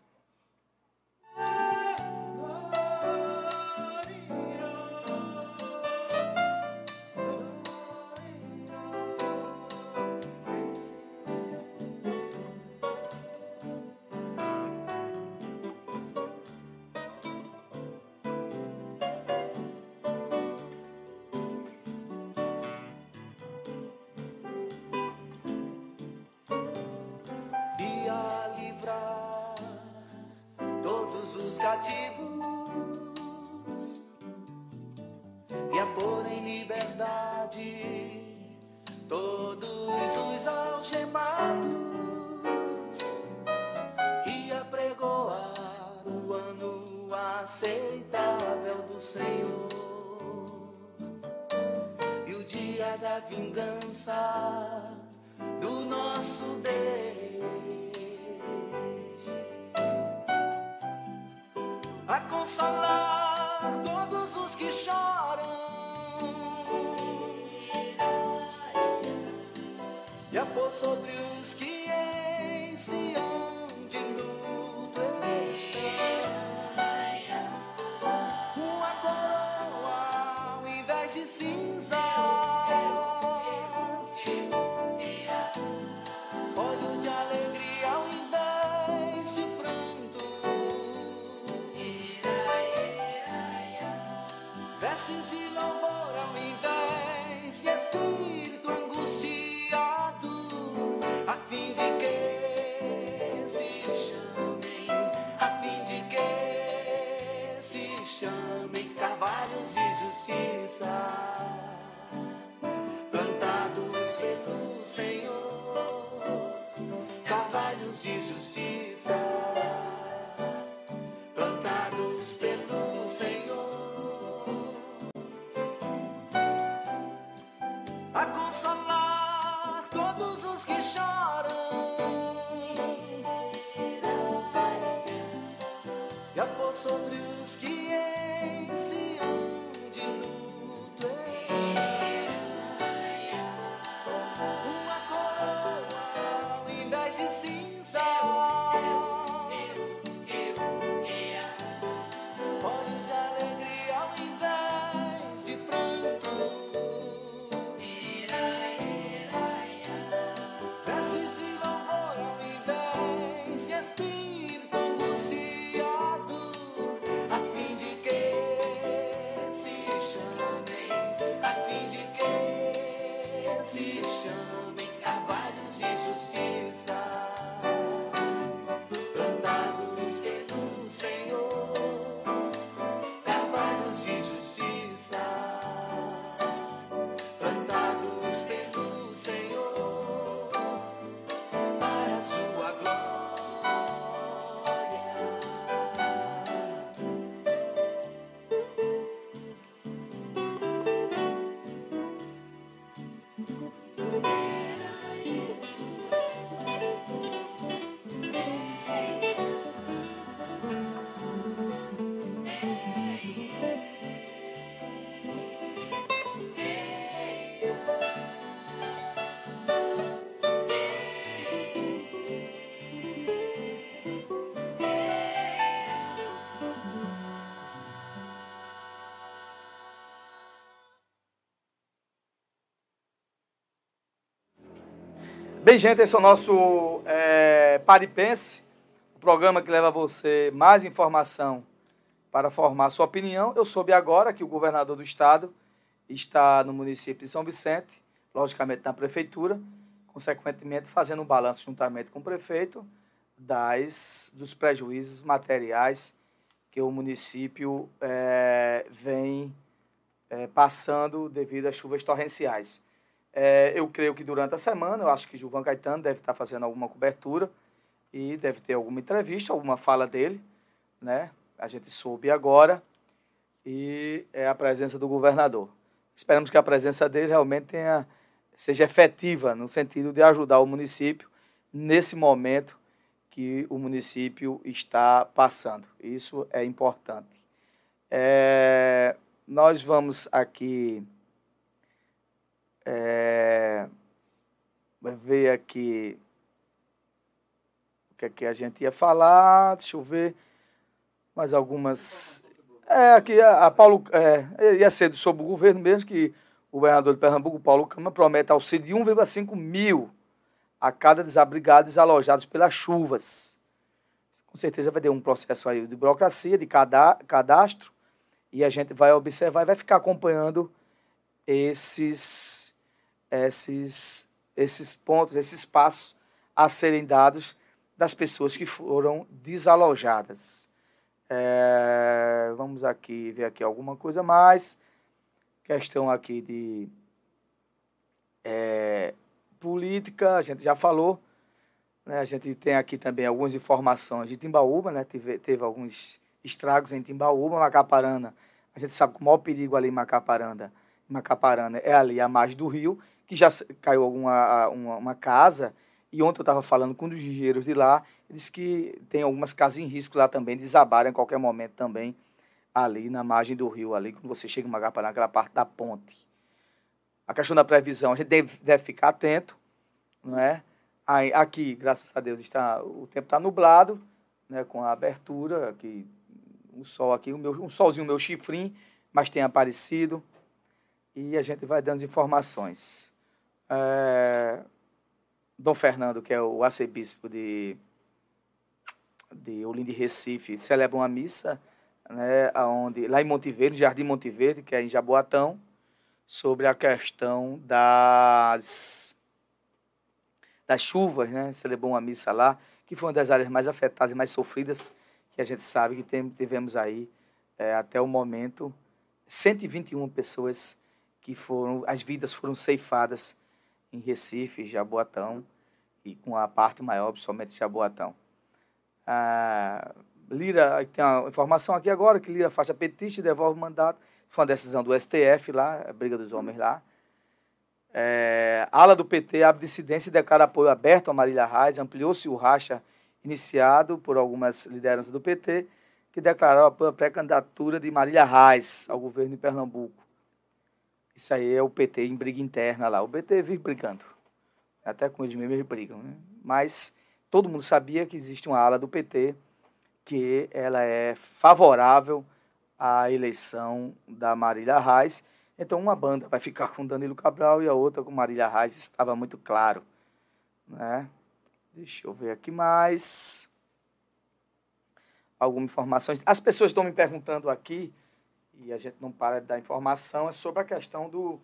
Bem, gente, esse é o nosso é, Paripense, o programa que leva você mais informação para formar sua opinião. Eu soube agora que o governador do estado está no município de São Vicente, logicamente na prefeitura, consequentemente fazendo um balanço juntamente com o prefeito das, dos prejuízos materiais que o município é, vem é, passando devido às chuvas torrenciais. É, eu creio que durante a semana, eu acho que Gilvan Caetano deve estar fazendo alguma cobertura e deve ter alguma entrevista, alguma fala dele, né? A gente soube agora e é a presença do governador. Esperamos que a presença dele realmente tenha, seja efetiva no sentido de ajudar o município nesse momento que o município está passando. Isso é importante. É, nós vamos aqui é, ver aqui o que, é que a gente ia falar. Deixa eu ver mais algumas. É, aqui a, a Paulo. É, ia ser sobre o governo mesmo, que o governador de Pernambuco, Paulo Câmara, promete auxílio de 1,5 mil a cada desabrigado desalojados pelas chuvas. Com certeza vai ter um processo aí de burocracia, de cadastro, e a gente vai observar e vai ficar acompanhando esses, esses, esses pontos, esses passos a serem dados das pessoas que foram desalojadas. É, vamos aqui ver aqui alguma coisa mais. Questão aqui de é, política, a gente já falou. Né? A gente tem aqui também algumas informações de Timbaúba, né? teve, teve alguns estragos em Timbaúba, Macaparana. A gente sabe que o maior perigo ali em Macaparana, Macaparana é ali a margem do rio, que já caiu alguma uma, uma casa. E ontem eu estava falando com um dos engenheiros de lá, disse que tem algumas casas em risco lá também, desabarem a qualquer momento também, ali na margem do rio, ali, quando você chega em Macaparana, aquela parte da ponte a questão da previsão, a gente deve, deve ficar atento, não é? Aí, aqui, graças a Deus, está, o tempo está nublado, né, com a abertura, aqui, o sol aqui, o meu, um solzinho, meu chifrinho, mas tem aparecido, e a gente vai dando informações. É, Dom Fernando, que é o arcebispo de, de Olinda e Recife, celebra uma missa, né, aonde, lá em Monte Verde, Jardim Monte Verde, que é em Jaboatão, sobre a questão das, das chuvas, né? Celebrou uma missa lá, que foi uma das áreas mais afetadas mais sofridas, que a gente sabe que tem, tivemos aí, é, até o momento, 121 pessoas que foram, as vidas foram ceifadas em Recife, Jaboatão, e com a parte maior, principalmente Jaboatão. Ah, Lira, tem uma informação aqui agora, que Lira faixa petista e devolve o mandato foi uma decisão do STF lá, a briga dos homens lá. É, ala do PT abre dissidência e declara apoio aberto a Marília Reis. Ampliou-se o racha iniciado por algumas lideranças do PT, que declararam a pré-candidatura de Marília Reis ao governo de Pernambuco. Isso aí é o PT em briga interna lá. O PT vive brigando. Até com eles mesmos brigam. Né? Mas todo mundo sabia que existe uma ala do PT que ela é favorável a eleição da Marília Reis. Então, uma banda vai ficar com Danilo Cabral e a outra com Marília Reis, estava muito claro. Né? Deixa eu ver aqui mais. Algumas informações. As pessoas estão me perguntando aqui, e a gente não para de dar informação, é sobre a questão do.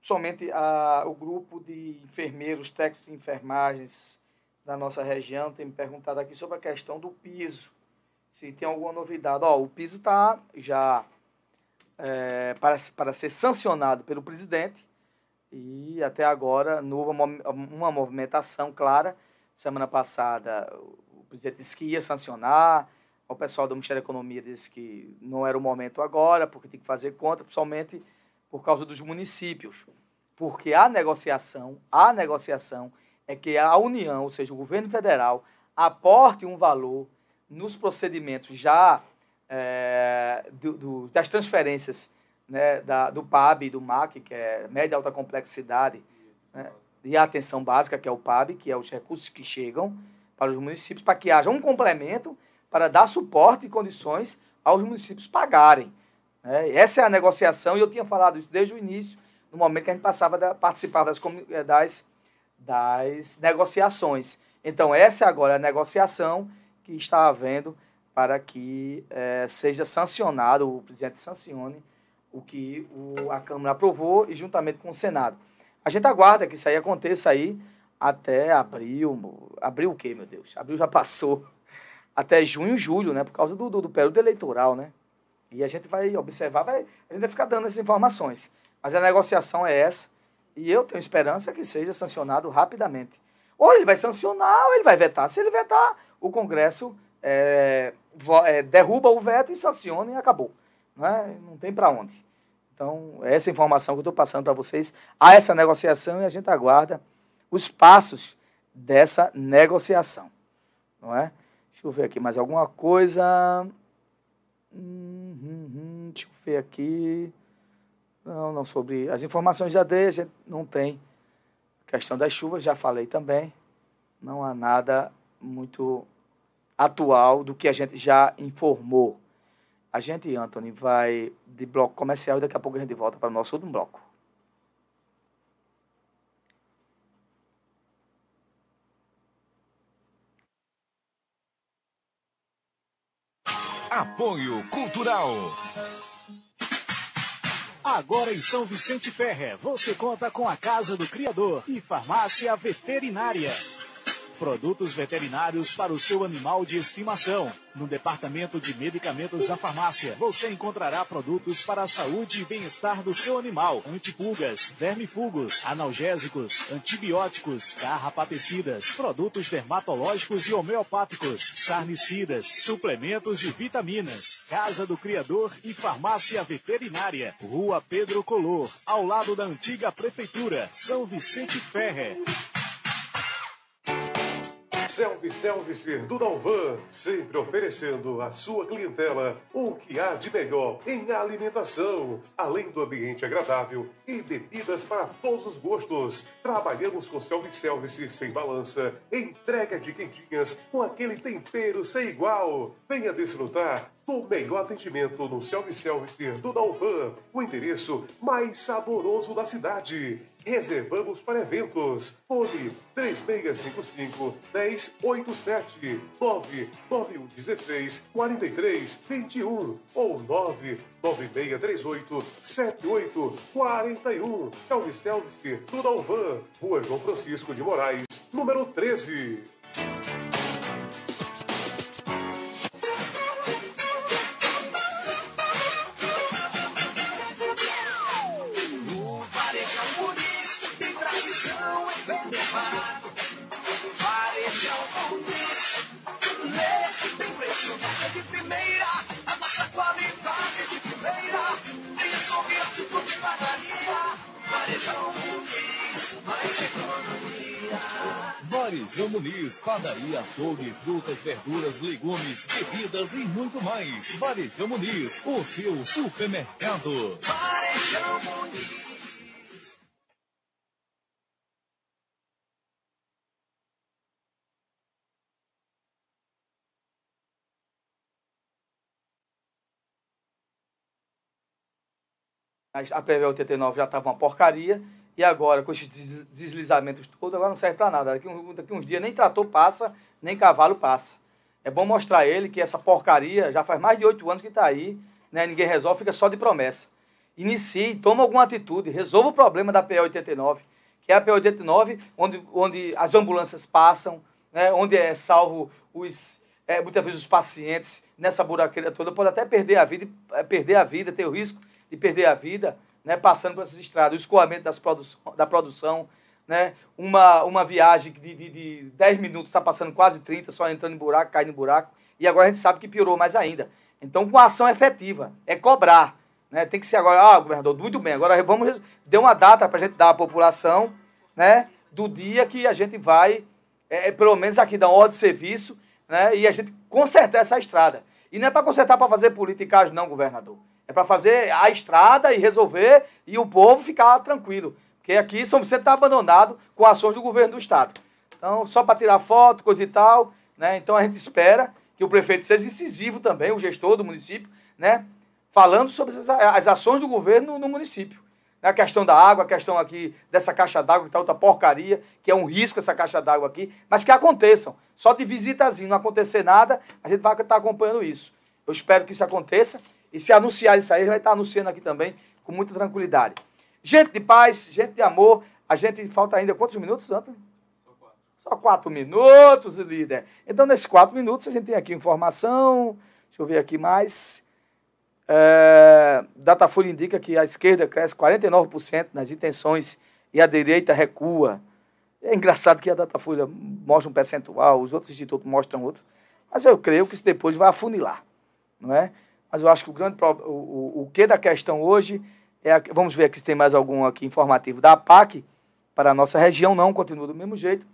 Somente a, o grupo de enfermeiros, técnicos de enfermagens da nossa região tem me perguntado aqui sobre a questão do piso se tem alguma novidade. Ó, o piso está já é, para, para ser sancionado pelo presidente e até agora uma, uma movimentação clara. Semana passada o presidente disse que ia sancionar, o pessoal do Ministério da Economia disse que não era o momento agora, porque tem que fazer conta, principalmente por causa dos municípios. Porque a negociação, a negociação é que a União, ou seja, o governo federal, aporte um valor nos procedimentos já é, do, do, das transferências né, da, do PAB e do MAC, que é média e alta complexidade, né, e a atenção básica, que é o PAB, que é os recursos que chegam para os municípios, para que haja um complemento para dar suporte e condições aos municípios pagarem. Né? Essa é a negociação, e eu tinha falado isso desde o início, no momento que a gente passava da, participava das, das, das negociações. Então, essa é agora a negociação que está havendo para que é, seja sancionado, o presidente sancione o que o, a Câmara aprovou e juntamente com o Senado. A gente aguarda que isso aí aconteça aí até abril. Abril o quê, meu Deus? Abril já passou. Até junho, julho, né? Por causa do, do, do período eleitoral, né? E a gente vai observar, vai, a gente vai ficar dando essas informações. Mas a negociação é essa e eu tenho esperança que seja sancionado rapidamente. Ou ele vai sancionar ou ele vai vetar. Se ele vetar, o Congresso é, é, derruba o veto e sanciona e acabou. Não, é? não tem para onde. Então, essa informação que eu estou passando para vocês, há essa negociação e a gente aguarda os passos dessa negociação. Não é? Deixa eu ver aqui mais alguma coisa. Hum, hum, hum, deixa eu ver aqui. Não, não, sobre as informações já dei, a gente não tem. Questão das chuvas, já falei também. Não há nada muito atual do que a gente já informou. A gente, Anthony, vai de bloco comercial e daqui a pouco a gente volta para o nosso último bloco. Apoio Cultural. Agora em São Vicente Ferre, você conta com a Casa do Criador e Farmácia Veterinária. Produtos veterinários para o seu animal de estimação. No departamento de medicamentos da farmácia, você encontrará produtos para a saúde e bem-estar do seu animal: antipulgas, vermifugos, analgésicos, antibióticos, carrapaticidas, produtos dermatológicos e homeopáticos, sarnicidas, suplementos e vitaminas. Casa do Criador e Farmácia Veterinária. Rua Pedro Color, ao lado da antiga Prefeitura, São Vicente Ferre. Self-Service do Dalvan, sempre oferecendo à sua clientela o que há de melhor em alimentação, além do ambiente agradável e bebidas para todos os gostos. Trabalhamos com self-service sem balança, entrega de quentinhas com aquele tempero sem igual. Venha desfrutar do melhor atendimento no self-service do Dalvan, o endereço mais saboroso da cidade. Reservamos para eventos. Fone 3655 1087 99116 4321 ou 99638 7841. Self-service do Dalvan, Rua João Francisco de Moraes, número 13. Varejão Muniz, padaria, açougue, frutas, verduras, legumes, bebidas e muito mais. Varejão Muniz, o seu supermercado. Varejão Muniz. A PV 89 já estava uma porcaria, e agora, com esses des- deslizamentos todos, agora não serve para nada. Daqui, daqui uns dias nem trator passa, nem cavalo passa. É bom mostrar a ele que essa porcaria já faz mais de oito anos que está aí, né? ninguém resolve, fica só de promessa. Inicie, toma alguma atitude, resolva o problema da PE 89, que é a PE 89, onde, onde as ambulâncias passam, né? onde é salvo os, é, muitas vezes os pacientes nessa buraqueira toda, pode até perder a vida, é, perder a vida, ter o risco de perder a vida, né, passando por essas estradas, o escoamento das produção, da produção, né, uma, uma viagem de, de, de 10 minutos está passando quase 30, só entrando em buraco, caindo em buraco, e agora a gente sabe que piorou mais ainda. Então, com ação efetiva, é cobrar. Né, tem que ser agora, ah, governador, muito bem, agora vamos, dê uma data para a gente dar à população, né, do dia que a gente vai, é, pelo menos aqui, dar uma ordem de serviço, né, e a gente consertar essa estrada. E não é para consertar para fazer politicagem, não, governador. É para fazer a estrada e resolver e o povo ficar tranquilo. Porque aqui São Vicente está abandonado com ações do governo do Estado. Então, só para tirar foto, coisa e tal. Né? Então, a gente espera que o prefeito seja incisivo também, o gestor do município, né? falando sobre as, ações do governo no, no município. A questão da água, a questão aqui dessa caixa d'água, que está outra porcaria, que é um risco essa caixa d'água aqui, mas que aconteçam. Só de visitazinho não acontecer nada, a gente vai estar acompanhando isso. Eu espero que isso aconteça. E se anunciar isso aí, gente vai estar anunciando aqui também com muita tranquilidade. Gente de paz, gente de amor, a gente falta ainda quantos minutos, Antônio? Só quatro minutos, líder. Então, nesses quatro minutos, a gente tem aqui informação. Deixa eu ver aqui mais. É, Datafolha indica que a esquerda cresce 49% nas intenções e a direita recua. É engraçado que a Datafolha mostra um percentual, os outros institutos mostram outro, mas eu creio que isso depois vai afunilar, não é? Mas eu acho que o grande o, o, o que da questão hoje é, a, vamos ver aqui se tem mais algum aqui informativo da APAC, para a nossa região não, continua do mesmo jeito,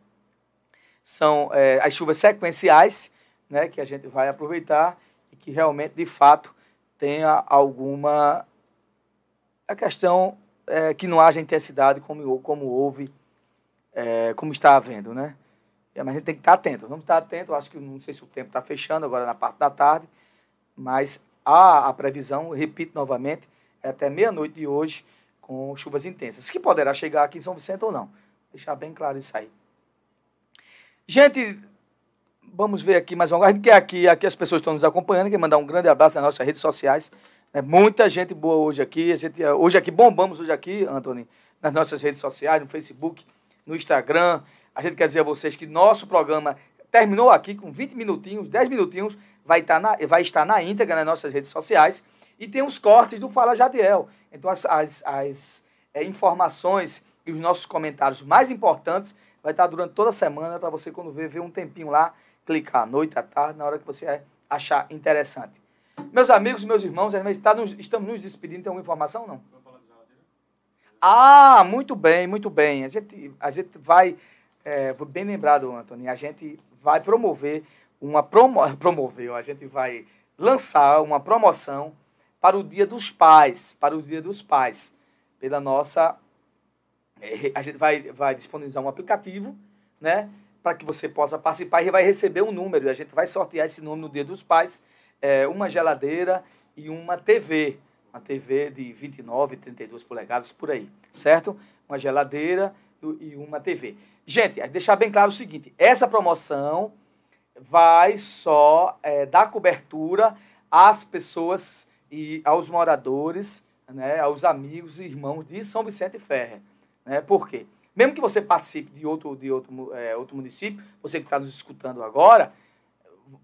são é, as chuvas sequenciais, né, que a gente vai aproveitar e que realmente, de fato, tenha alguma a questão é, que não haja intensidade como, como houve, é, como está havendo, né? Mas a gente tem que estar atento. Vamos estar atento. Acho que não sei se o tempo está fechando agora na parte da tarde, mas há a previsão, repito novamente, é até meia-noite de hoje com chuvas intensas, que poderá chegar aqui em São Vicente ou não. Deixar bem claro isso aí. Gente, vamos ver aqui mais uma. A gente quer aqui, aqui as pessoas estão nos acompanhando, quer mandar um grande abraço nas nossas redes sociais. É muita gente boa hoje aqui. Gente, hoje aqui, bombamos hoje aqui, Anthony, nas nossas redes sociais, no Facebook, no Instagram. A gente quer dizer a vocês que nosso programa terminou aqui com 20 minutinhos, 10 minutinhos, vai estar na, vai estar na íntegra nas nossas redes sociais. E tem os cortes do Fala Jadiel. Então, as, as, as é, informações e os nossos comentários mais importantes vai estar durante toda a semana para você, quando ver, ver um tempinho lá, clicar à noite, à tarde, na hora que você achar interessante. Meus amigos, meus irmãos, tá nos, estamos nos despedindo. Tem alguma informação não? Ah, muito bem, muito bem. A gente, a gente vai, é, bem lembrado, Antônio, a gente vai promover uma promo, promover, a gente vai lançar uma promoção para o Dia dos Pais, para o Dia dos Pais, pela nossa é, a gente vai, vai disponibilizar um aplicativo, né, para que você possa participar e vai receber um número. E a gente vai sortear esse número no Dia dos Pais é, uma geladeira e uma TV. Uma TV de 29, 32 polegadas, por aí, certo? Uma geladeira e uma TV. Gente, deixar bem claro o seguinte: essa promoção vai só é, dar cobertura às pessoas e aos moradores, né, aos amigos e irmãos de São Vicente Ferre. Né? Por quê? Mesmo que você participe de outro, de outro, é, outro município, você que está nos escutando agora,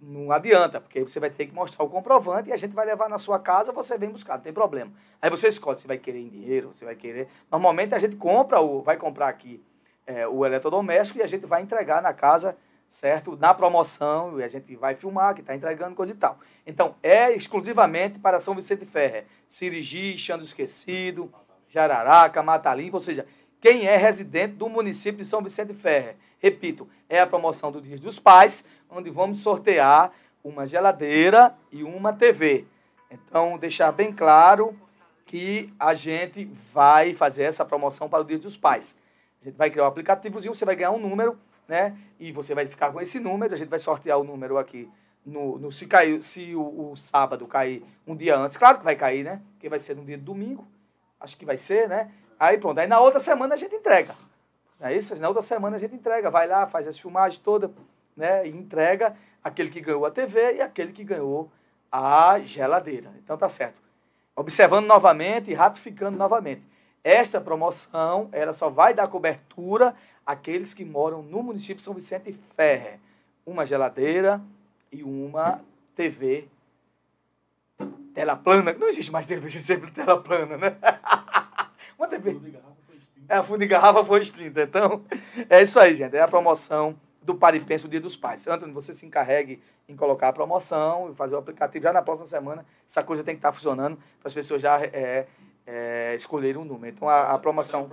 não adianta, porque você vai ter que mostrar o comprovante e a gente vai levar na sua casa, você vem buscar, não tem problema. Aí você escolhe se vai querer em dinheiro, se vai querer. Normalmente a gente compra, vai comprar aqui é, o eletrodoméstico e a gente vai entregar na casa, certo? Na promoção, e a gente vai filmar que está entregando coisa e tal. Então, é exclusivamente para São Vicente Ferre, Sirigi, Xando Esquecido, Jararaca, Mata Limpa, ou seja, quem é residente do município de São Vicente Ferre. Repito, é a promoção do Dia dos Pais, onde vamos sortear uma geladeira e uma TV. Então, deixar bem claro que a gente vai fazer essa promoção para o Dia dos Pais. A gente vai criar um aplicativozinho, você vai ganhar um número, né? E você vai ficar com esse número, a gente vai sortear o número aqui no, no se cair, se o, o, sábado cair um dia antes, claro que vai cair, né? Porque vai ser no dia de domingo, acho que vai ser, né? Aí pronto, aí na outra semana a gente entrega. Não é isso? Na outra semana a gente entrega, vai lá, faz as filmagens todas, né? E entrega aquele que ganhou a TV e aquele que ganhou a geladeira. Então tá certo. Observando novamente e ratificando novamente. Esta promoção, ela só vai dar cobertura àqueles que moram no município de São Vicente Ferre. Uma geladeira e uma TV tela plana. Não existe mais TV sempre tela plana, né? uma TV. É, a fundo de garrafa foi extinta. Então, é isso aí, gente. É a promoção do Paripense, o Dia dos Pais. Antônio, você se encarregue em colocar a promoção e fazer o aplicativo. Já na próxima semana, essa coisa tem que estar funcionando para as pessoas já é, é, escolherem um número. Então, a, a promoção...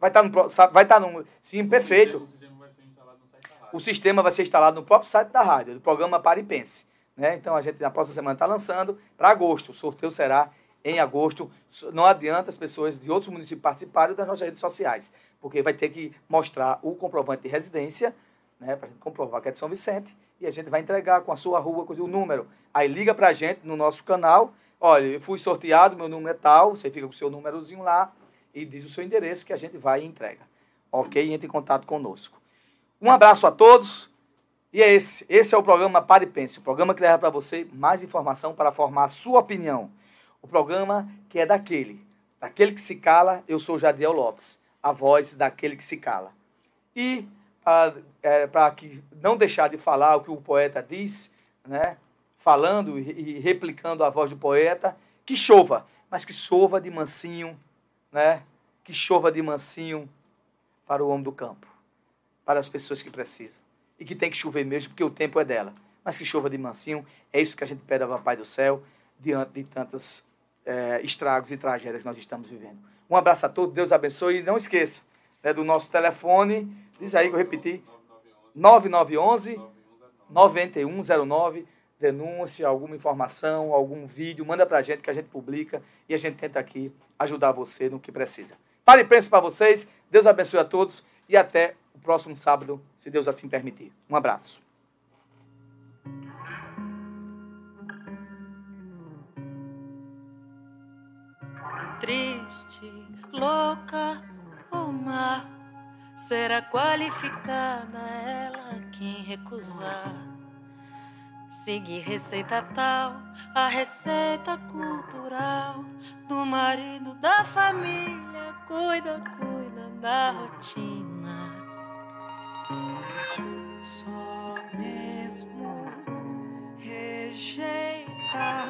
Vai estar no Vai estar no... Sim, perfeito. O sistema vai ser instalado no próprio site da rádio, do programa Paripense. Né? Então, a gente, na próxima semana, está lançando para agosto. O sorteio será em agosto. Não adianta as pessoas de outros municípios participarem das nossas redes sociais, porque vai ter que mostrar o comprovante de residência, né, para a gente comprovar que é de São Vicente, e a gente vai entregar com a sua rua, com o número. Aí liga para a gente no nosso canal, olha, eu fui sorteado, meu número é tal, você fica com o seu númerozinho lá e diz o seu endereço que a gente vai e entrega. Ok? Entre em contato conosco. Um abraço a todos. E é esse. Esse é o programa Pare e Pense, o programa que leva para você mais informação para formar a sua opinião. O programa que é daquele, daquele que se cala, eu sou Jadiel Lopes, a voz daquele que se cala. E para é, que não deixar de falar o que o poeta diz, né, falando e, replicando a voz do poeta, que chova, mas que chova de mansinho, né, que chova de mansinho para o homem do campo. para as pessoas que precisam. E que tem que chover mesmo, porque o tempo é dela. Mas que chova de mansinho, é isso que a gente pede ao Papai do Céu, diante de tantos é, estragos e tragédias que nós estamos vivendo. Um abraço a todos, Deus abençoe. E não esqueça né, do nosso telefone, diz aí que eu repeti, 9911 9109 denúncia, alguma informação, algum vídeo, manda pra gente que a gente publica e a gente tenta aqui ajudar você no que precisa. Pare e para vocês, Deus abençoe a todos e até o próximo sábado, se Deus assim permitir. Um abraço. Triste, louca, ou má, será qualificada ela quem recusar. Seguir receita tal, a receita cultural do marido da família, cuida, cuida da rotina. Só mesmo rejeita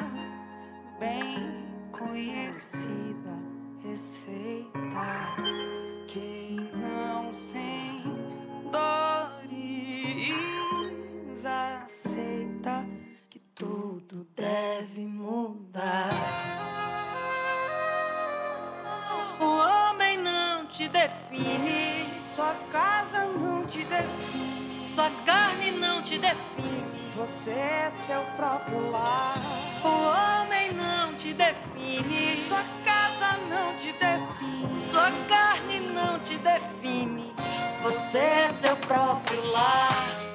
bem conhecida receita. Quem não sem dores aceita tudo deve mudar. O homem não te define, Sua casa não te define. sua carne não te define. Você é seu próprio lar. O homem não te define, Sua casa não te define. sua carne não te define. Você é seu próprio lar.